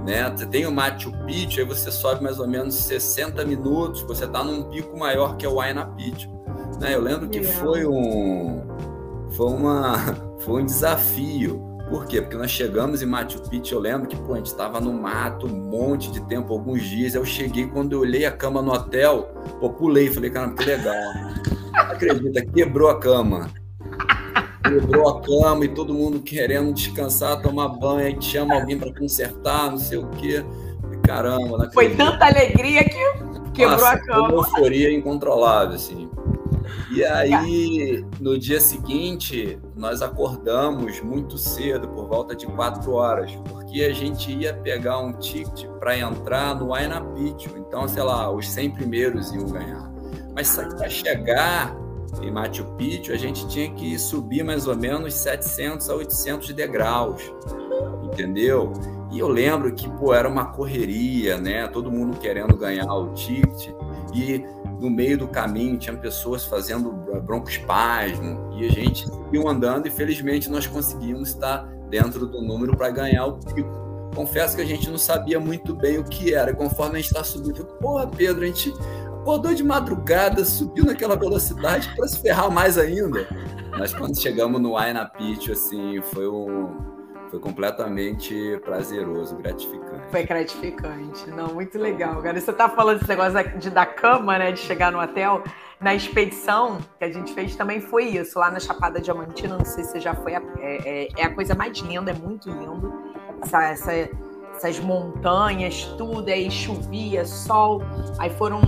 né? Você tem o Machu Picchu, aí você sobe mais ou menos 60 minutos, você está num pico maior que é o Huayna Picchu. Né? Eu lembro que foi um foi uma *laughs* foi um desafio. Por quê? Porque nós chegamos em Machu Picchu, eu lembro que pô, a gente estava no mato um monte de tempo, alguns dias. Eu cheguei, quando eu olhei a cama no hotel, pô, pulei, falei, caramba, que legal *laughs* acredita, quebrou a cama. Quebrou a cama e todo mundo querendo descansar, tomar banho, aí chama alguém para consertar, não sei o quê. caramba. Foi tanta alegria que quebrou Nossa, a cama. Uma euforia incontrolável, assim. E aí, no dia seguinte, nós acordamos muito cedo, por volta de quatro horas, porque a gente ia pegar um ticket para entrar no Aina Picchu. Então, sei lá, os 100 primeiros iam ganhar. Mas para chegar em Machu Picchu, a gente tinha que subir mais ou menos 700 a 800 degraus, entendeu? E eu lembro que, pô, era uma correria, né? Todo mundo querendo ganhar o ticket. E no meio do caminho tinha pessoas fazendo broncoespasmo. E a gente seguiu andando e, felizmente, nós conseguimos estar dentro do número para ganhar o pico. Confesso que a gente não sabia muito bem o que era. Conforme a gente está subindo, porra, Pedro, a gente acordou de madrugada, subiu naquela velocidade para se ferrar mais ainda. Mas quando chegamos no Aina Pitch, assim, foi um foi completamente prazeroso, gratificante. Foi gratificante, não, muito legal. Agora você tá falando desse negócio de da cama, né, de chegar no hotel. Na expedição que a gente fez também foi isso, lá na Chapada Diamantina, não sei se você já foi, é, é, é a coisa mais linda, é muito lindo. Essa, essa, essas montanhas, tudo, aí chovia, sol, aí foram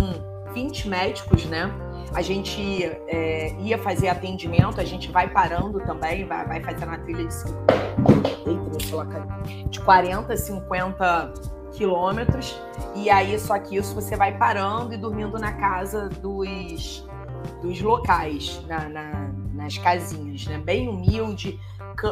20 médicos, né? A gente é, ia fazer atendimento, a gente vai parando também, vai, vai fazendo a trilha de 50, de 40, 50 quilômetros. E aí, só que isso você vai parando e dormindo na casa dos, dos locais, na, na, nas casinhas, né? Bem humilde,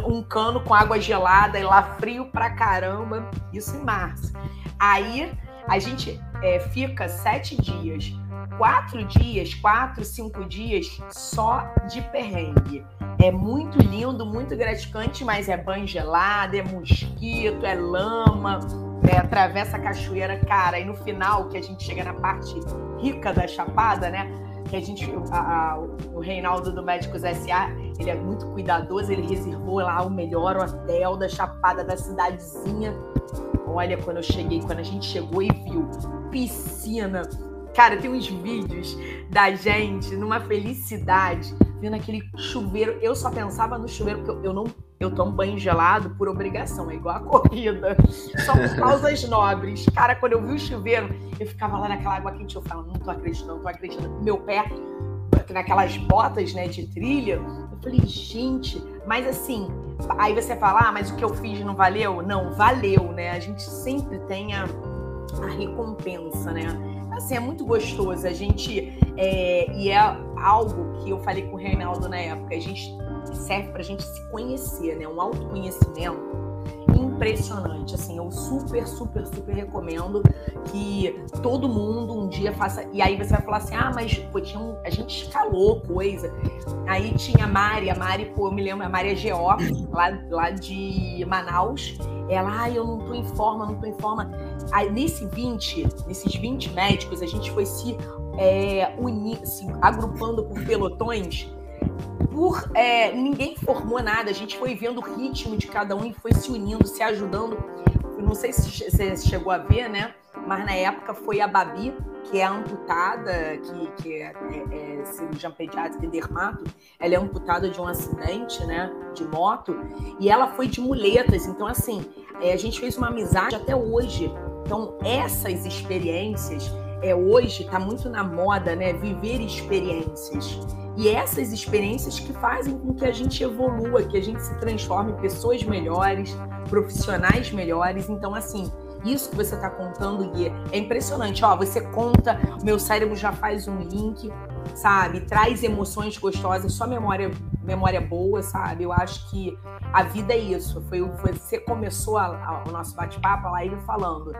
um cano com água gelada e lá frio pra caramba, isso em março. Aí a gente é, fica sete dias quatro dias, quatro, cinco dias só de perrengue. É muito lindo, muito gratificante, mas é banho gelado, é mosquito, é lama, é, atravessa a cachoeira, cara. E no final, que a gente chega na parte rica da Chapada, né? Que a gente, a, a, o Reinaldo do Médicos SA, ele é muito cuidadoso, ele reservou lá o melhor hotel da Chapada da cidadezinha. Olha, quando eu cheguei, quando a gente chegou e viu piscina, Cara, tem uns vídeos da gente numa felicidade, vendo aquele chuveiro. Eu só pensava no chuveiro, porque eu, não. Eu tomo banho gelado por obrigação, é igual a *laughs* corrida. Só por causas nobres. Cara, quando eu vi o chuveiro, eu ficava lá naquela água quente, eu falava, não tô acreditando, não tô acreditando. Meu pé, naquelas botas, né, de trilha, eu falei, gente, mas assim, aí você fala, ah, mas o que eu fiz não valeu? Não, valeu, né? A gente sempre tem a, a recompensa, né? Assim, é muito gostoso. A gente. É, e é algo que eu falei com o Reinaldo na época, a gente serve pra gente se conhecer, né? Um autoconhecimento impressionante. Assim, eu super, super, super recomendo que todo mundo um dia faça. E aí você vai falar assim: ah, mas pô, tinha um... a gente escalou coisa. Aí tinha a Mari, a Mari, pô, eu me lembro, a Mari é GO, lá, lá de Manaus. Ela, ah, eu não tô em forma, não tô em forma. Aí, nesse 20, nesses 20 médicos, a gente foi se, é, unir, se agrupando por pelotões por é, ninguém formou nada, a gente foi vendo o ritmo de cada um e foi se unindo, se ajudando. Eu não sei se você chegou a ver, né? Mas na época foi a Babi, que é amputada, que, que é, é, é pediátrica e dermato, ela é amputada de um acidente, né, de moto, e ela foi de muletas. Então, assim, é, a gente fez uma amizade até hoje. Então, essas experiências, é, hoje está muito na moda, né, viver experiências. E essas experiências que fazem com que a gente evolua, que a gente se transforme em pessoas melhores, profissionais melhores. Então, assim, isso que você está contando, Gui, é impressionante. Ó, você conta, meu cérebro já faz um link, sabe? Traz emoções gostosas, só memória, memória boa, sabe? Eu acho que a vida é isso. Foi, você começou a, a, o nosso bate-papo lá ele falando.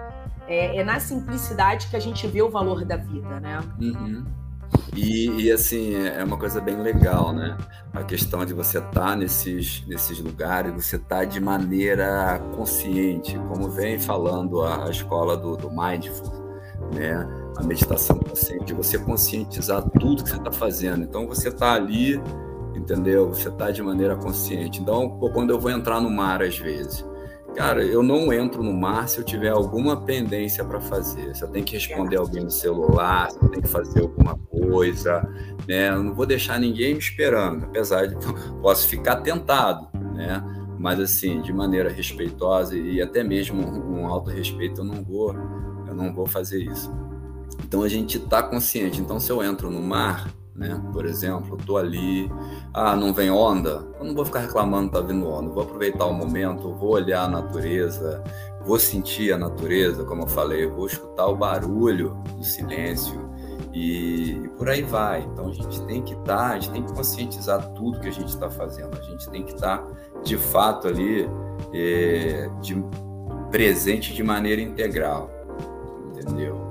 É, é, na simplicidade que a gente vê o valor da vida, né? Uhum. E, e, assim, é uma coisa bem legal, né? A questão de você estar tá nesses, nesses lugares, você estar tá de maneira consciente, como vem falando a, a escola do, do Mindful, né? A meditação consciente, você conscientizar tudo que você está fazendo. Então, você está ali, entendeu? Você está de maneira consciente. Então, quando eu vou entrar no mar, às vezes, Cara, eu não entro no mar se eu tiver alguma pendência para fazer. Se eu tenho que responder alguém no celular, se eu tenho que fazer alguma coisa, né? Eu não vou deixar ninguém me esperando, apesar de *laughs* posso ficar tentado, né? Mas assim, de maneira respeitosa e até mesmo um alto respeito, eu não vou não vou fazer isso. Então a gente está consciente. Então se eu entro no mar, né, por exemplo, estou ali, ah, não vem onda, eu não vou ficar reclamando tá vindo onda, vou aproveitar o momento, vou olhar a natureza, vou sentir a natureza, como eu falei, vou escutar o barulho do silêncio e, e por aí vai. Então a gente tem que estar, tá, a gente tem que conscientizar tudo que a gente está fazendo, a gente tem que estar tá, de fato ali é, de, presente de maneira integral, entendeu?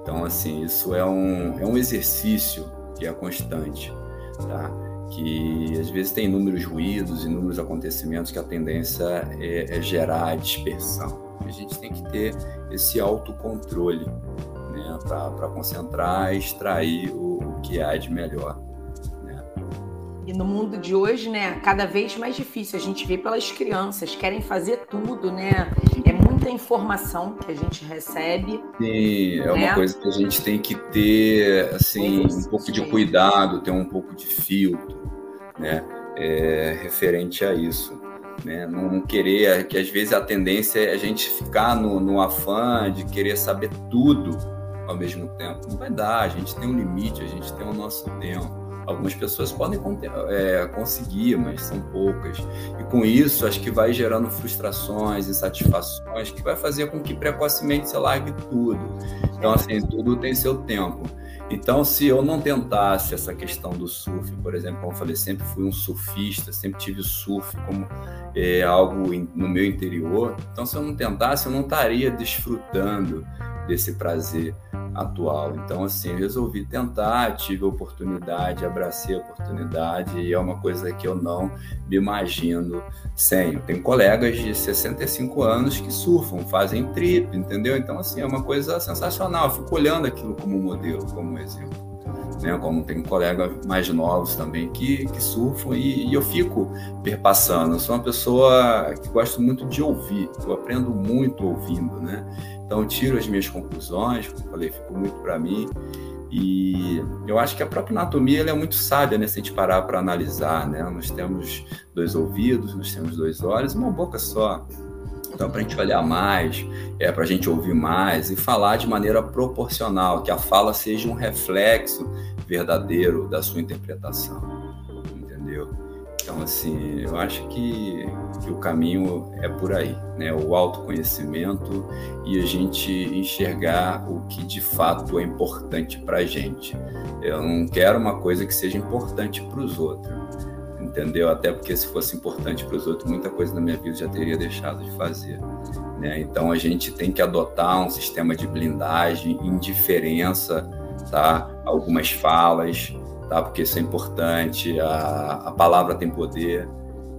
Então, assim, isso é um, é um exercício que é constante, tá? Que às vezes tem inúmeros ruídos, inúmeros acontecimentos que a tendência é, é gerar dispersão. A gente tem que ter esse autocontrole, né? Para concentrar e extrair o, o que há de melhor. E no mundo de hoje, né, cada vez mais difícil. A gente vê pelas crianças, querem fazer tudo, né? É muita informação que a gente recebe. Sim, é né? uma coisa que a gente tem que ter, assim, um pouco de cuidado, ter um pouco de filtro, né? É, referente a isso. Né? Não querer, que às vezes a tendência é a gente ficar no, no afã de querer saber tudo ao mesmo tempo. Não vai dar, a gente tem um limite, a gente tem o nosso tempo. Algumas pessoas podem é, conseguir, mas são poucas. E com isso, acho que vai gerando frustrações, insatisfações, que vai fazer com que precocemente você largue tudo. Então, assim, tudo tem seu tempo. Então, se eu não tentasse essa questão do surf, por exemplo, como eu falei, sempre fui um surfista, sempre tive surf como é, algo no meu interior. Então, se eu não tentasse, eu não estaria desfrutando desse prazer atual. Então, assim, eu resolvi tentar, tive a oportunidade, abracei a oportunidade e é uma coisa que eu não me imagino sem. Eu tenho colegas de 65 anos que surfam, fazem trip, entendeu? Então, assim, é uma coisa sensacional. Eu fico olhando aquilo como modelo, como exemplo. Né, como tem colegas mais novos também que, que surfam e, e, eu fico perpassando. Eu sou uma pessoa que gosto muito de ouvir, eu aprendo muito ouvindo, né? Então, tiro as minhas conclusões, como falei, ficou muito para mim. E eu acho que a própria anatomia é muito sábia, né? Se a gente parar para analisar, né? Nós temos dois ouvidos, nós temos dois olhos uma boca só. Então, para a gente olhar mais, é para a gente ouvir mais e falar de maneira proporcional, que a fala seja um reflexo verdadeiro da sua interpretação, entendeu? Então, assim, eu acho que, que o caminho é por aí, né? O autoconhecimento e a gente enxergar o que de fato é importante para a gente. Eu não quero uma coisa que seja importante para os outros, entendeu? Até porque se fosse importante para os outros, muita coisa na minha vida já teria deixado de fazer. Né? Então, a gente tem que adotar um sistema de blindagem, indiferença, tá? Algumas falas, tá? Porque isso é importante, a, a palavra tem poder.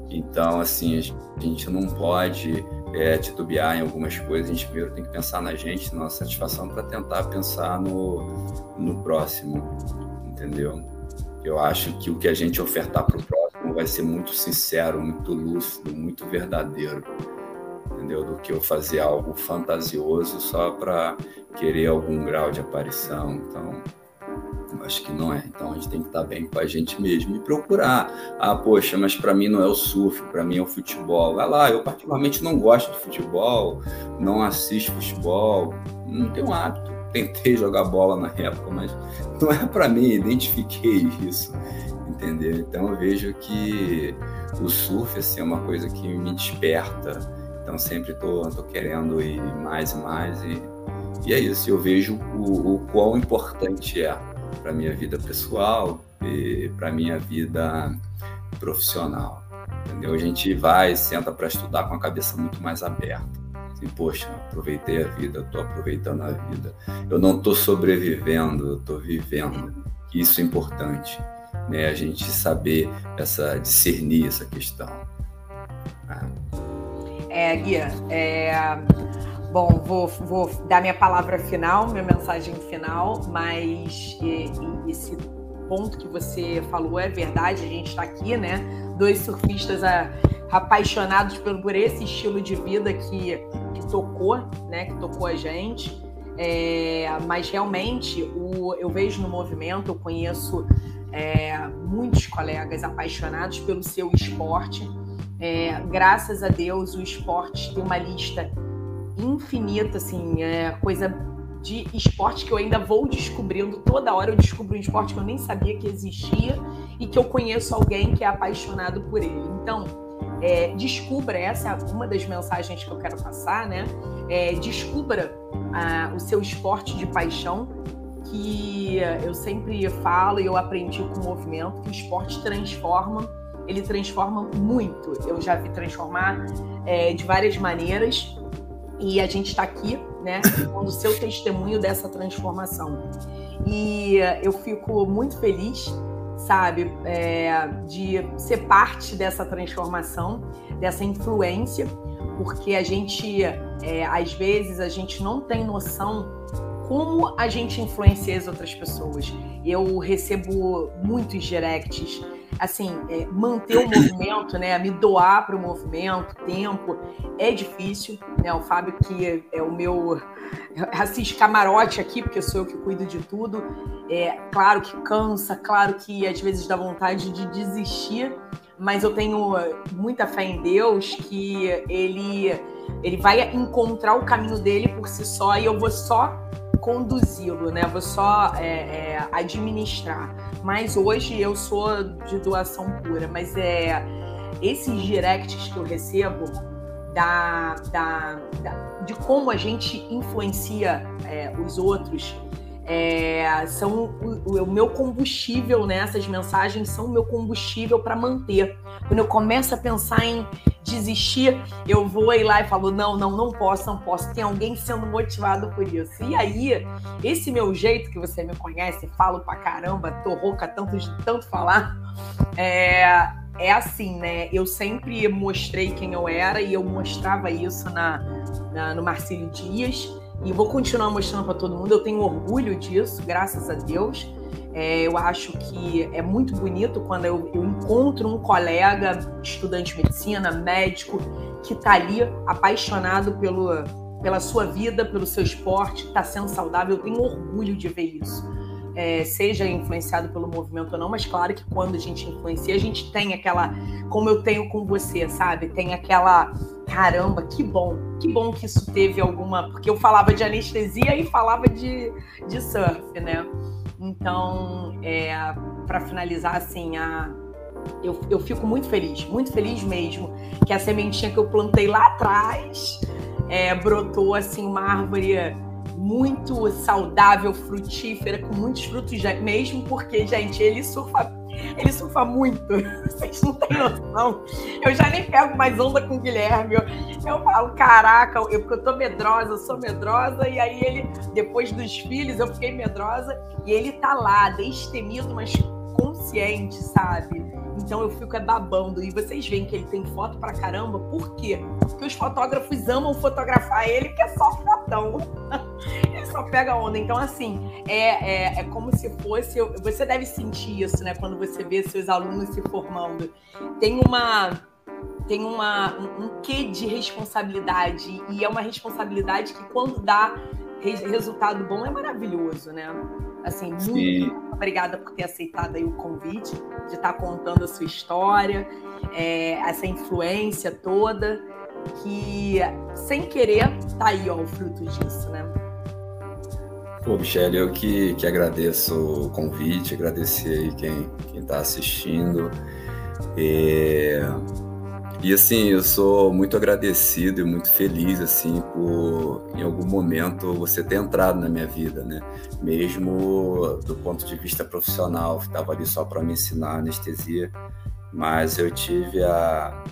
Então, assim, a gente não pode é, titubear em algumas coisas. A gente primeiro tem que pensar na gente, na nossa satisfação, para tentar pensar no, no próximo, entendeu? Eu acho que o que a gente ofertar para o próximo vai ser muito sincero, muito lúcido, muito verdadeiro, entendeu? Do que eu fazer algo fantasioso só para querer algum grau de aparição. Então, acho que não é. Então a gente tem que estar bem com a gente mesmo e procurar. Ah, poxa, mas para mim não é o surf, para mim é o futebol. Vai lá, eu particularmente não gosto de futebol, não assisto futebol, não tenho hábito. Tentei *laughs* jogar bola na época, mas não é para mim, identifiquei isso, entendeu? Então eu vejo que o surf assim, é uma coisa que me desperta. Então sempre tô querendo ir mais e mais e, e é isso. Eu vejo o, o quão importante é para minha vida pessoal e para minha vida profissional. Entendeu? A gente vai, senta para estudar com a cabeça muito mais aberta. Assim, poxa, aproveitei a vida, estou aproveitando a vida. Eu não estou sobrevivendo, eu estou vivendo. Isso é importante, né? A gente saber essa discernir essa questão. É, é Guia, é, Bom, vou, vou dar minha palavra final, minha mensagem final, mas e, e esse ponto que você falou é verdade, a gente está aqui, né? Dois surfistas a, apaixonados por, por esse estilo de vida que, que tocou, né? Que tocou a gente. É, mas realmente o, eu vejo no movimento, eu conheço é, muitos colegas apaixonados pelo seu esporte. É, graças a Deus, o esporte tem uma lista infinita, assim, é coisa de esporte que eu ainda vou descobrindo. Toda hora eu descubro um esporte que eu nem sabia que existia e que eu conheço alguém que é apaixonado por ele. Então, é, descubra, essa é uma das mensagens que eu quero passar, né? É, descubra ah, o seu esporte de paixão, que eu sempre falo e eu aprendi com o movimento, que o esporte transforma, ele transforma muito. Eu já vi transformar é, de várias maneiras e a gente está aqui, né, com o seu testemunho dessa transformação. E eu fico muito feliz sabe, é, de ser parte dessa transformação, dessa influência, porque a gente, é, às vezes, a gente não tem noção como a gente influencia as outras pessoas. Eu recebo muitos directs assim, é, manter o movimento, né, me doar para o movimento, tempo, é difícil, né, o Fábio que é, é o meu, *laughs* assiste camarote aqui, porque sou eu que cuido de tudo, é claro que cansa, claro que às vezes dá vontade de desistir, mas eu tenho muita fé em Deus que ele, ele vai encontrar o caminho dele por si só e eu vou só conduzi-lo, né? Vou só é, é, administrar. Mas hoje eu sou de doação pura. Mas é esses directs que eu recebo da, da, da de como a gente influencia é, os outros é, são o, o, meu combustível, né? Essas mensagens são o meu combustível para manter. Quando eu começo a pensar em desistir, eu vou ir lá e falo: não, não, não posso, não posso. Tem alguém sendo motivado por isso. E aí, esse meu jeito que você me conhece, falo pra caramba, tô rouca tanto de tanto falar, é, é assim, né? Eu sempre mostrei quem eu era e eu mostrava isso na, na no Marcílio Dias e vou continuar mostrando para todo mundo. Eu tenho orgulho disso, graças a Deus. É, eu acho que é muito bonito quando eu, eu, encontro um colega, estudante de medicina, médico, que está ali apaixonado pelo, pela sua vida, pelo seu esporte, está sendo saudável. Eu tenho orgulho de ver isso é, seja influenciado pelo movimento ou não, mas claro que quando a gente influencia, a gente tem aquela, como eu tenho com você, sabe? Tem aquela, caramba, que bom, que bom que isso teve alguma. Porque eu falava de anestesia e falava de, de surf, né? Então, é, para finalizar, assim, a, eu, eu fico muito feliz, muito feliz mesmo, que a sementinha que eu plantei lá atrás é, brotou assim uma árvore muito saudável, frutífera, com muitos frutos, mesmo porque, gente, ele surfa, ele surfa muito. *laughs* Vocês não têm noção. Eu já nem pego mais onda com o Guilherme. Eu, eu falo, caraca, eu, porque eu tô medrosa, eu sou medrosa, e aí ele, depois dos filhos, eu fiquei medrosa, e ele tá lá, destemido, mas consciente, sabe? Então eu fico é babando. E vocês veem que ele tem foto pra caramba. Por quê? Porque os fotógrafos amam fotografar ele, que é só fotão. *laughs* ele só pega onda. Então, assim, é, é, é como se fosse. Você deve sentir isso, né? Quando você vê seus alunos se formando. Tem uma tem uma, um, um quê de responsabilidade e é uma responsabilidade que quando dá resultado bom é maravilhoso, né? Assim, muito Sim. obrigada por ter aceitado aí o convite, de estar contando a sua história, é, essa influência toda, que sem querer tá aí, ó, o fruto disso, né? Pô, Michele, eu que, que agradeço o convite, agradecer aí quem está assistindo. É... E assim, eu sou muito agradecido e muito feliz assim por em algum momento você ter entrado na minha vida, né? Mesmo do ponto de vista profissional, estava ali só para me ensinar anestesia, mas eu tive a,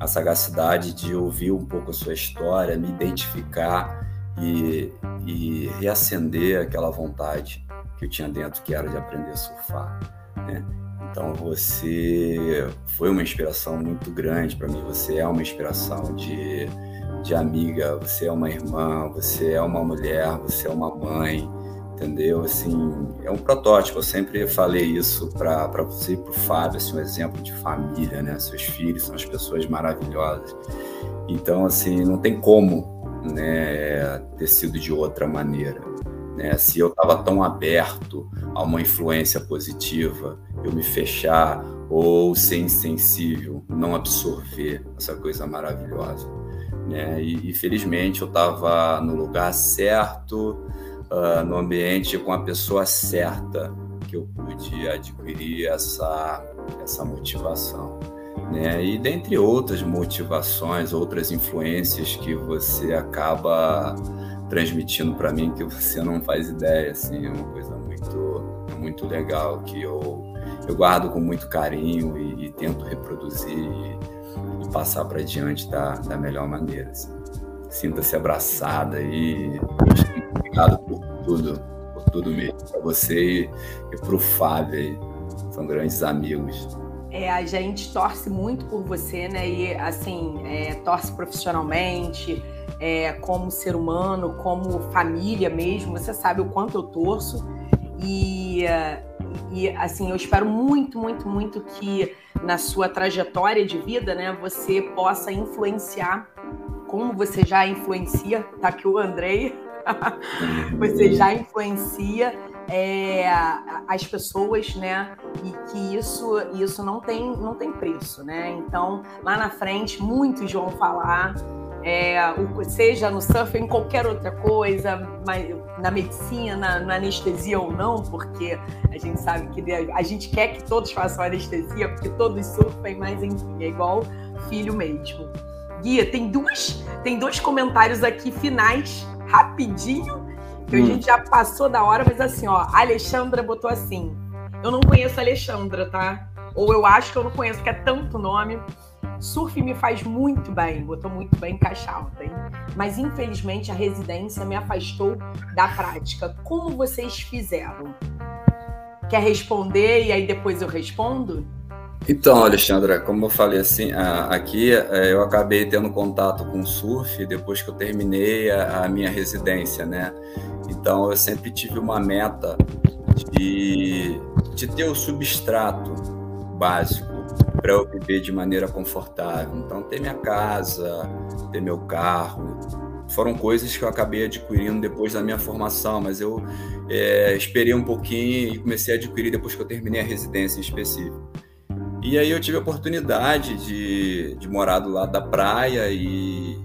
a sagacidade de ouvir um pouco a sua história, me identificar e, e reacender aquela vontade que eu tinha dentro, que era de aprender a surfar, né? Então você foi uma inspiração muito grande para mim. Você é uma inspiração de, de amiga, você é uma irmã, você é uma mulher, você é uma mãe, entendeu? Assim, é um protótipo. Eu sempre falei isso para você e para o Fábio, assim, um exemplo de família, né? Seus filhos são as pessoas maravilhosas. Então, assim, não tem como né, ter sido de outra maneira. Né? Se eu estava tão aberto a uma influência positiva, eu me fechar ou ser insensível, não absorver essa coisa maravilhosa. Né? E, e felizmente eu estava no lugar certo, uh, no ambiente com a pessoa certa que eu pude adquirir essa, essa motivação. Né? E dentre outras motivações, outras influências que você acaba transmitindo para mim que você não faz ideia, assim, é uma coisa muito, muito legal que eu, eu guardo com muito carinho e, e tento reproduzir e, e passar para diante da, da melhor maneira. Assim. Sinta-se abraçada e obrigado por tudo, por tudo mesmo, para você e, e para o Fábio, são grandes amigos. É, a gente torce muito por você, né? E assim, é, torce profissionalmente, é, como ser humano, como família mesmo. Você sabe o quanto eu torço. E, e assim, eu espero muito, muito, muito que na sua trajetória de vida, né, você possa influenciar, como você já influencia, tá aqui o Andrei, *laughs* você já influencia é, as pessoas, né? E que isso, isso não tem, não tem preço, né? Então, lá na frente, muitos vão falar, é, seja no surf, em qualquer outra coisa, na medicina, na anestesia ou não, porque a gente sabe que a gente quer que todos façam anestesia, porque todos surfem, mas enfim, é igual filho mesmo. Guia, tem duas, tem dois comentários aqui finais, rapidinho, que hum. a gente já passou da hora, mas assim, ó, a Alexandra botou assim: Eu não conheço a Alexandra, tá? Ou eu acho que eu não conheço, porque é tanto nome. Surf me faz muito bem, botou muito bem em caixa alta, hein? Mas infelizmente a residência me afastou da prática. Como vocês fizeram? Quer responder e aí depois eu respondo? Então, Alexandra, como eu falei assim, aqui é, eu acabei tendo contato com o surf depois que eu terminei a, minha residência, né? Então, eu sempre tive uma meta de, de ter o substrato básico para eu viver de maneira confortável. Então, ter minha casa, ter meu carro, foram coisas que eu acabei adquirindo depois da minha formação, mas eu é, esperei um pouquinho e comecei a adquirir depois que eu terminei a residência em específico. E aí eu tive a oportunidade de, de morar do lado da praia e,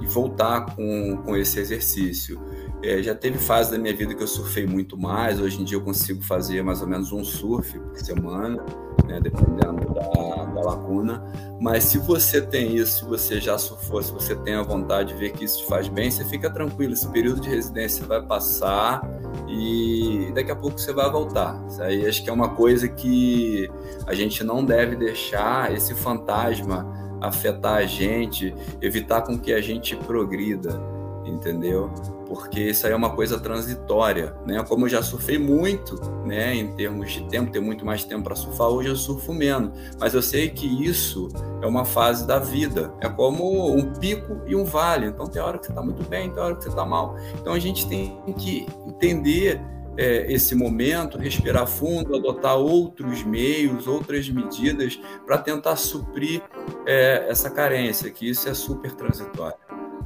e voltar com, com esse exercício. É, já teve fase da minha vida que eu surfei muito mais. Hoje em dia eu consigo fazer mais ou menos um surf por semana, né, dependendo da, da lacuna. Mas se você tem isso, se você já surfou, se você tem a vontade de ver que isso te faz bem, você fica tranquilo. Esse período de residência vai passar e daqui a pouco você vai voltar. Isso aí acho que é uma coisa que a gente não deve deixar esse fantasma afetar a gente, evitar com que a gente progrida entendeu? Porque isso aí é uma coisa transitória, né? Como eu já surfei muito, né, em termos de tempo, ter muito mais tempo para surfar, hoje eu surfo menos, mas eu sei que isso é uma fase da vida, é como um pico e um vale, então tem hora que você está muito bem, tem hora que você está mal. Então a gente tem que entender é, esse momento, respirar fundo, adotar outros meios, outras medidas para tentar suprir é, essa carência, que isso é super transitório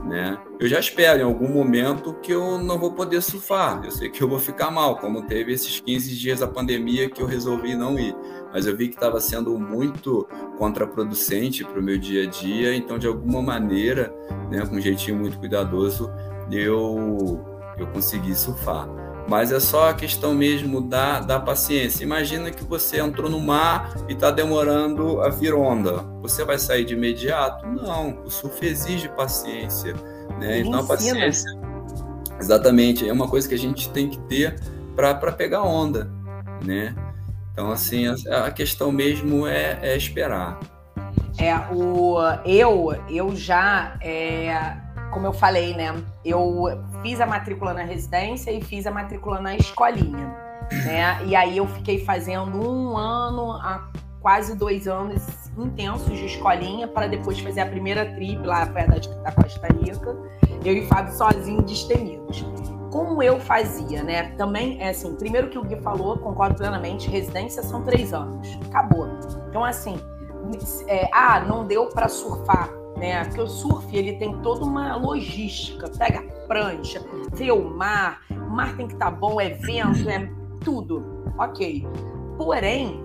né? Eu já espero em algum momento que eu não vou poder surfar. Eu sei que eu vou ficar mal, como teve esses 15 dias da pandemia que eu resolvi não ir. Mas eu vi que estava sendo muito contraproducente para o meu dia a dia, então de alguma maneira, né, com um jeitinho muito cuidadoso, eu eu consegui surfar. Mas é só a questão mesmo da, da paciência. Imagina que você entrou no mar e está demorando a vir onda. Você vai sair de imediato? Não, o surf exige paciência. Né? Então, a paciência. Exatamente, é uma coisa que a gente tem que ter para pegar onda. Né? Então, assim, a, a questão mesmo é, é esperar. É, o, eu, eu já. É como eu falei, né? Eu fiz a matrícula na residência e fiz a matrícula na escolinha, né? E aí eu fiquei fazendo um ano a quase dois anos intensos de escolinha para depois fazer a primeira trip lá perto da Costa Rica. Eu e Fábio sozinhos, destemidos. Como eu fazia, né? Também, é assim, primeiro que o Gui falou, concordo plenamente, residência são três anos. Acabou. Então, assim, é, ah, não deu para surfar né? Porque o surf ele tem toda uma logística, pega prancha, vê o mar, o mar tem que estar tá bom, é vento, é tudo, ok. Porém,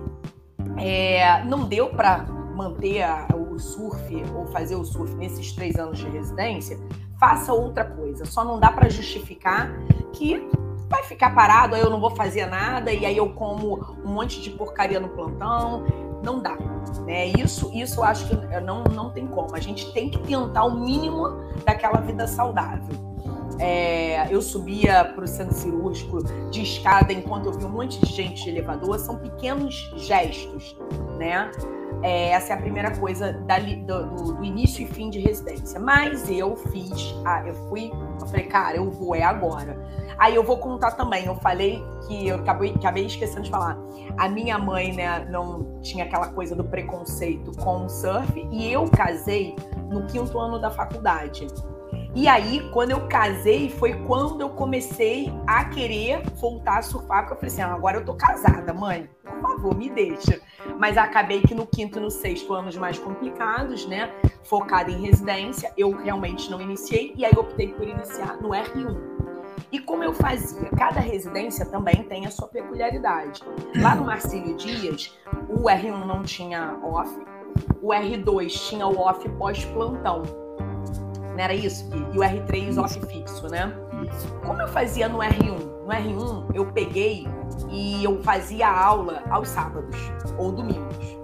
é, não deu para manter a, o surf ou fazer o surf nesses três anos de residência faça outra coisa. Só não dá para justificar que vai ficar parado, aí eu não vou fazer nada e aí eu como um monte de porcaria no plantão. Não dá. Né? Isso, isso eu acho que não, não tem como. A gente tem que tentar o mínimo daquela vida saudável. É, eu subia para o centro cirúrgico de escada enquanto eu vi um monte de gente de elevador. São pequenos gestos, né? É, essa é a primeira coisa da, do, do, início e fim de residência. Mas eu fiz, ah, eu fui, eu falei, cara, eu vou, é agora. Aí eu vou contar também, eu falei que eu acabei, acabei esquecendo de falar. A minha mãe, né, não tinha aquela coisa do preconceito com o surf e eu casei no quinto ano da faculdade. E aí, quando eu casei, foi quando eu comecei a querer voltar a surfar, porque eu falei assim: ah, agora eu tô casada, mãe, por favor, me deixa. Mas acabei que no quinto e no sexto anos mais complicados, né? Focada em residência, eu realmente não iniciei, e aí optei por iniciar no R1. E como eu fazia? Cada residência também tem a sua peculiaridade. Lá no Marcílio Dias, o R1 não tinha off, o R2 tinha o off pós-plantão. Não era isso? E o R3 isso. off fixo, né? Como eu fazia no R1? No R1 eu peguei e eu fazia aula aos sábados ou domingos.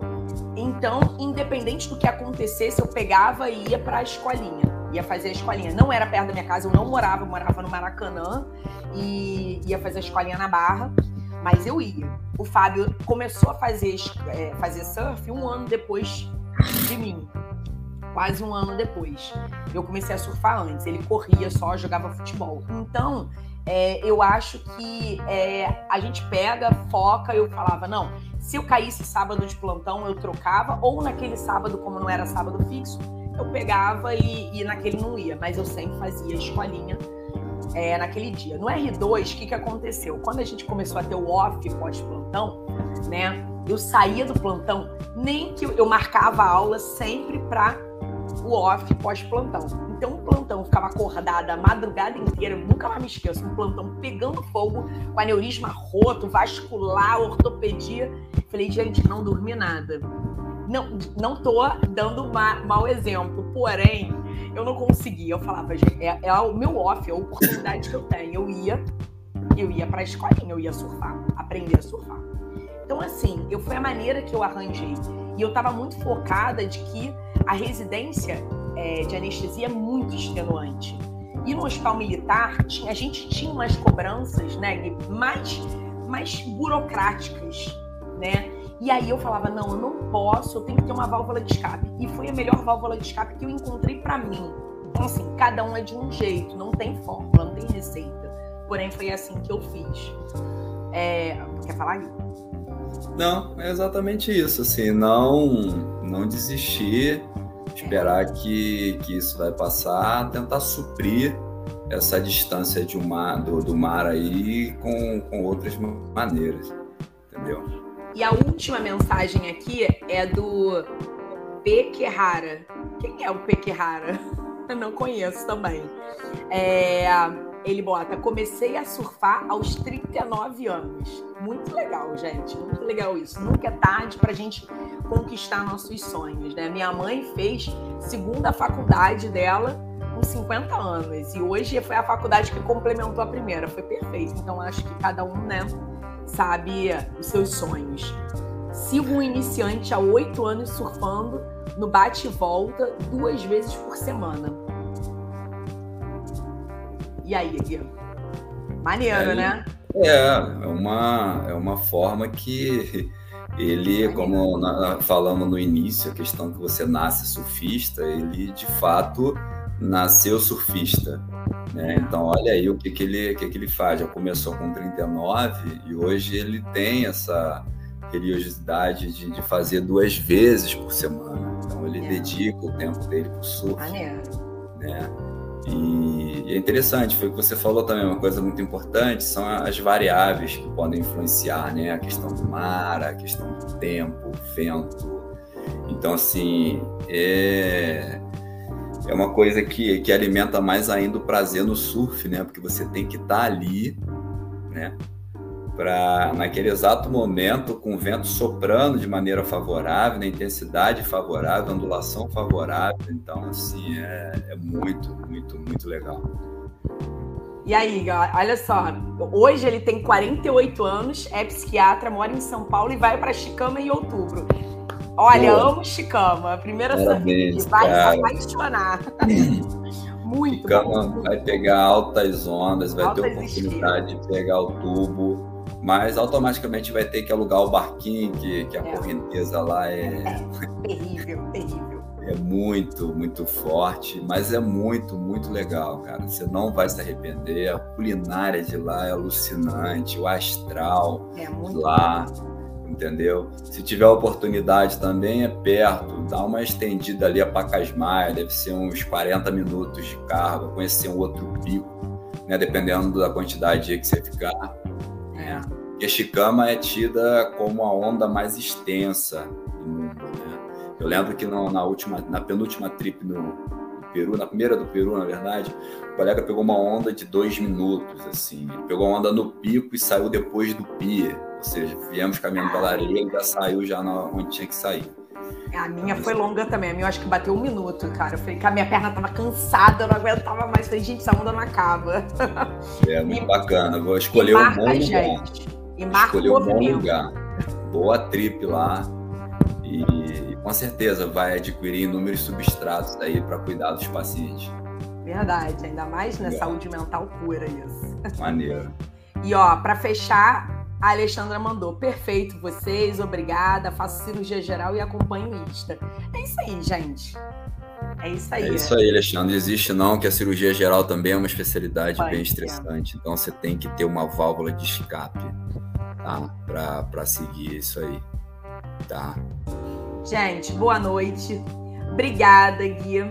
Então, independente do que acontecesse, eu pegava e ia para a escolinha. Ia fazer a escolinha. Não era perto da minha casa, eu não morava, eu morava no Maracanã e ia fazer a escolinha na Barra, mas eu ia. O Fábio começou a fazer, é, fazer surf um ano depois de mim quase um ano depois. Eu comecei a surfar antes, ele corria só, jogava futebol. Então, é, eu acho que é, a gente pega, foca, eu falava, não, se eu caísse sábado de plantão, eu trocava, ou naquele sábado, como não era sábado fixo, eu pegava e, e naquele não ia, mas eu sempre fazia escolinha é, naquele dia. No R2, o que, que aconteceu? Quando a gente começou a ter o off pós-plantão, né? Eu saía do plantão, nem que eu, eu marcava a aula sempre para o off pós-plantão. Então, o plantão ficava acordada a madrugada inteira, nunca mais me esqueço, um plantão pegando fogo, com aneurisma roto, vascular, ortopedia. Falei, gente, não dormi nada. Não, não tô dando uma, mau exemplo, porém, eu não conseguia. Eu falava, gente, é, é o meu off, é a oportunidade que eu tenho. Eu ia, eu ia pra escolinha, eu ia surfar, aprender a surfar. Então, assim, eu foi a maneira que eu arranjei. E eu estava muito focada de que a residência é, de anestesia é muito extenuante. E no hospital militar, a gente tinha umas cobranças né, mais, mais burocráticas, né? E aí eu falava, não, eu não posso, eu tenho que ter uma válvula de escape. E foi a melhor válvula de escape que eu encontrei para mim. Então, assim, cada um é de um jeito, não tem fórmula, não tem receita. Porém, foi assim que eu fiz. É... Quer falar, Gui? Não, é exatamente isso, assim, não, não desistir, esperar que, que isso vai passar, tentar suprir essa distância de uma, do, do mar aí com, com outras maneiras, entendeu? E a última mensagem aqui é do Pequerrara. Quem é o Pequerrara? *laughs* Eu não conheço também. É, ele bota: comecei a surfar aos 39 anos. Muito legal, gente. Muito legal isso. Nunca é tarde para a gente conquistar nossos sonhos, né? Minha mãe fez segunda faculdade dela com 50 anos e hoje foi a faculdade que complementou a primeira. Foi perfeito. Então acho que cada um, né, sabe os seus sonhos. Sigo um iniciante há oito anos surfando no bate volta duas vezes por semana e aí, Gui? Maneiro, é, né? É, é uma, é uma forma que ele, como na, falamos no início, a questão que você nasce surfista, ele de fato nasceu surfista. Né? Então, olha aí o que, que, ele, que, que ele faz. Já começou com 39 e hoje ele tem essa religiosidade de, de fazer duas vezes por semana. Então, ele é. dedica o tempo dele para o surf. Maneiro. Né? E, é interessante, foi o que você falou também, uma coisa muito importante, são as variáveis que podem influenciar, né? A questão do mar, a questão do tempo, vento. Então, assim, é, é uma coisa que, que alimenta mais ainda o prazer no surf, né? Porque você tem que estar tá ali, né? Para naquele exato momento, com o vento soprando de maneira favorável, na intensidade favorável, ondulação favorável. Então, assim, é, é muito, muito, muito legal. E aí, olha só, hoje ele tem 48 anos, é psiquiatra, mora em São Paulo e vai para Chicama em outubro. Olha, Pô, amo Chicama, primeira sorvete, vai cara. se apaixonar. *laughs* muito Chicama bom. vai pegar altas ondas, vai altas ter oportunidade de pegar o tubo mas automaticamente vai ter que alugar o barquinho, que, que a é. correnteza lá é... é. Terrível, terrível. É muito, muito forte, mas é muito, muito legal, cara. Você não vai se arrepender. A culinária de lá é alucinante, o astral é lá, entendeu? Se tiver oportunidade também é perto, dá uma estendida ali a Pacasmaia, deve ser uns 40 minutos de carro, conhecer um outro pico, né? Dependendo da quantidade que você ficar. É. E a Chicama é tida como a onda mais extensa do mundo. Né? Eu lembro que no, na última, na penúltima trip no, no, Peru, na primeira do Peru, na verdade, o colega pegou uma onda de dois minutos, assim. pegou a onda no pico e saiu depois do pier. Ou seja, viemos caminhando pela areia e já saiu já na, onde tinha que sair. A minha foi longa também. A minha eu acho que bateu um minuto, cara. Eu falei que a minha perna tava cansada, eu não aguentava mais. falei, gente, essa onda não acaba. É muito e, *laughs* bacana. Vou escolher um bom. Gente. E marca escolher um bom lugar. Boa trip lá. E com certeza vai adquirir inúmeros substratos aí para cuidar dos pacientes. Verdade, ainda mais na saúde mental pura isso. Maneiro. E ó, para fechar, a Alexandra mandou, perfeito, vocês, obrigada, faço cirurgia geral e acompanho o Insta. É isso aí, gente. É isso aí. É isso aí, Alexandre. Existe não que a cirurgia geral também é uma especialidade Pode bem estressante. Então você tem que ter uma válvula de escape, tá? Para seguir isso aí, tá? Gente, boa noite. Obrigada, Gui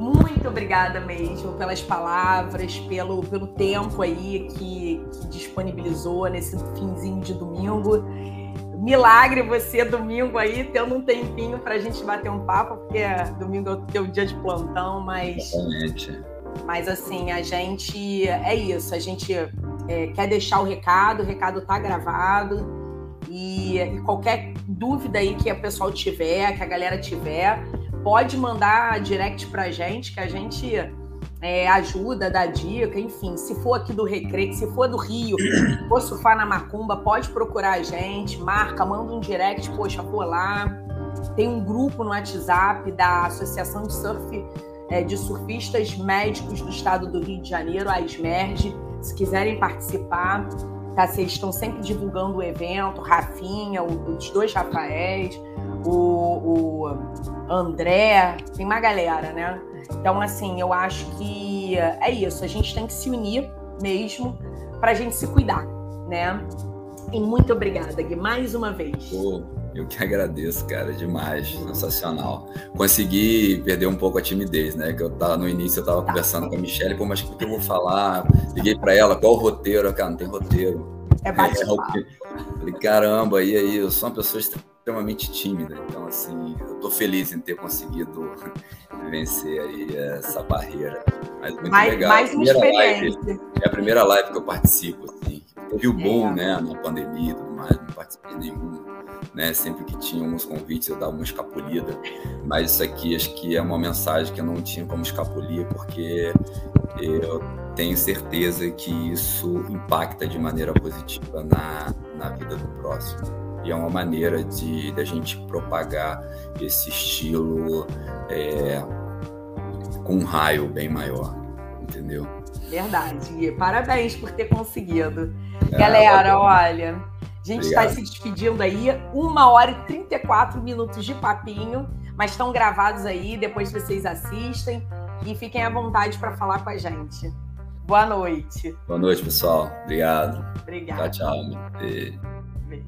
muito obrigada mesmo pelas palavras, pelo, pelo tempo aí que, que disponibilizou nesse finzinho de domingo. Milagre você domingo aí, tendo um tempinho para a gente bater um papo, porque domingo é o teu dia de plantão, mas. Exatamente. Mas assim, a gente. É isso, a gente é, quer deixar o recado, o recado tá gravado. E, e, qualquer dúvida aí que a pessoal tiver, que a galera tiver, pode mandar direct pra gente, que a gente é, ajuda, dá dica, enfim. Se for aqui do Recreio, se for do Rio, for surfar na Macumba, pode procurar a gente, marca, manda um direct, poxa, vou lá. Tem um grupo no WhatsApp da Associação de Surf é, de Surfistas Médicos do Estado do Rio de Janeiro, a SMERG. Se quiserem participar, tá? Vocês estão sempre divulgando o evento, Rafinha, os dois Rafaéis o, o André, tem uma galera, né? Então, assim, eu acho que é isso. A gente tem que se unir mesmo para a gente se cuidar, né? E muito obrigada, Gui, mais uma vez. Pô, eu que agradeço, cara, demais, sensacional. Consegui perder um pouco a timidez, né? Que eu tava no início, eu tava tá. conversando com a Michelle, pô, mas o que eu vou falar? Liguei para ela, qual o roteiro? Cara, não tem roteiro. É bate é, Falei, caramba, e aí, eu sou uma pessoa extremamente tímida, então assim, eu tô feliz em ter conseguido *laughs* vencer aí essa barreira. Mas muito mais, legal. Mais uma experiência. Live, é a primeira live que eu participo, assim. Teve o boom, é. né, na pandemia e tudo mais, não participei de nenhum, né, sempre que tinha alguns convites eu dava uma escapulida, mas isso aqui acho que é uma mensagem que eu não tinha como escapulir, porque eu tenho certeza que isso impacta de maneira positiva na, na vida do próximo e é uma maneira de da gente propagar esse estilo é, com um raio bem maior, entendeu? Verdade. Parabéns por ter conseguido. É, Galera, olha, a gente está se despedindo aí, uma hora e 34 minutos de papinho, mas estão gravados aí, depois vocês assistem e fiquem à vontade para falar com a gente. Boa noite. Boa noite, pessoal. Obrigado. Obrigado. Tchau, tchau. Beijo. Beijo.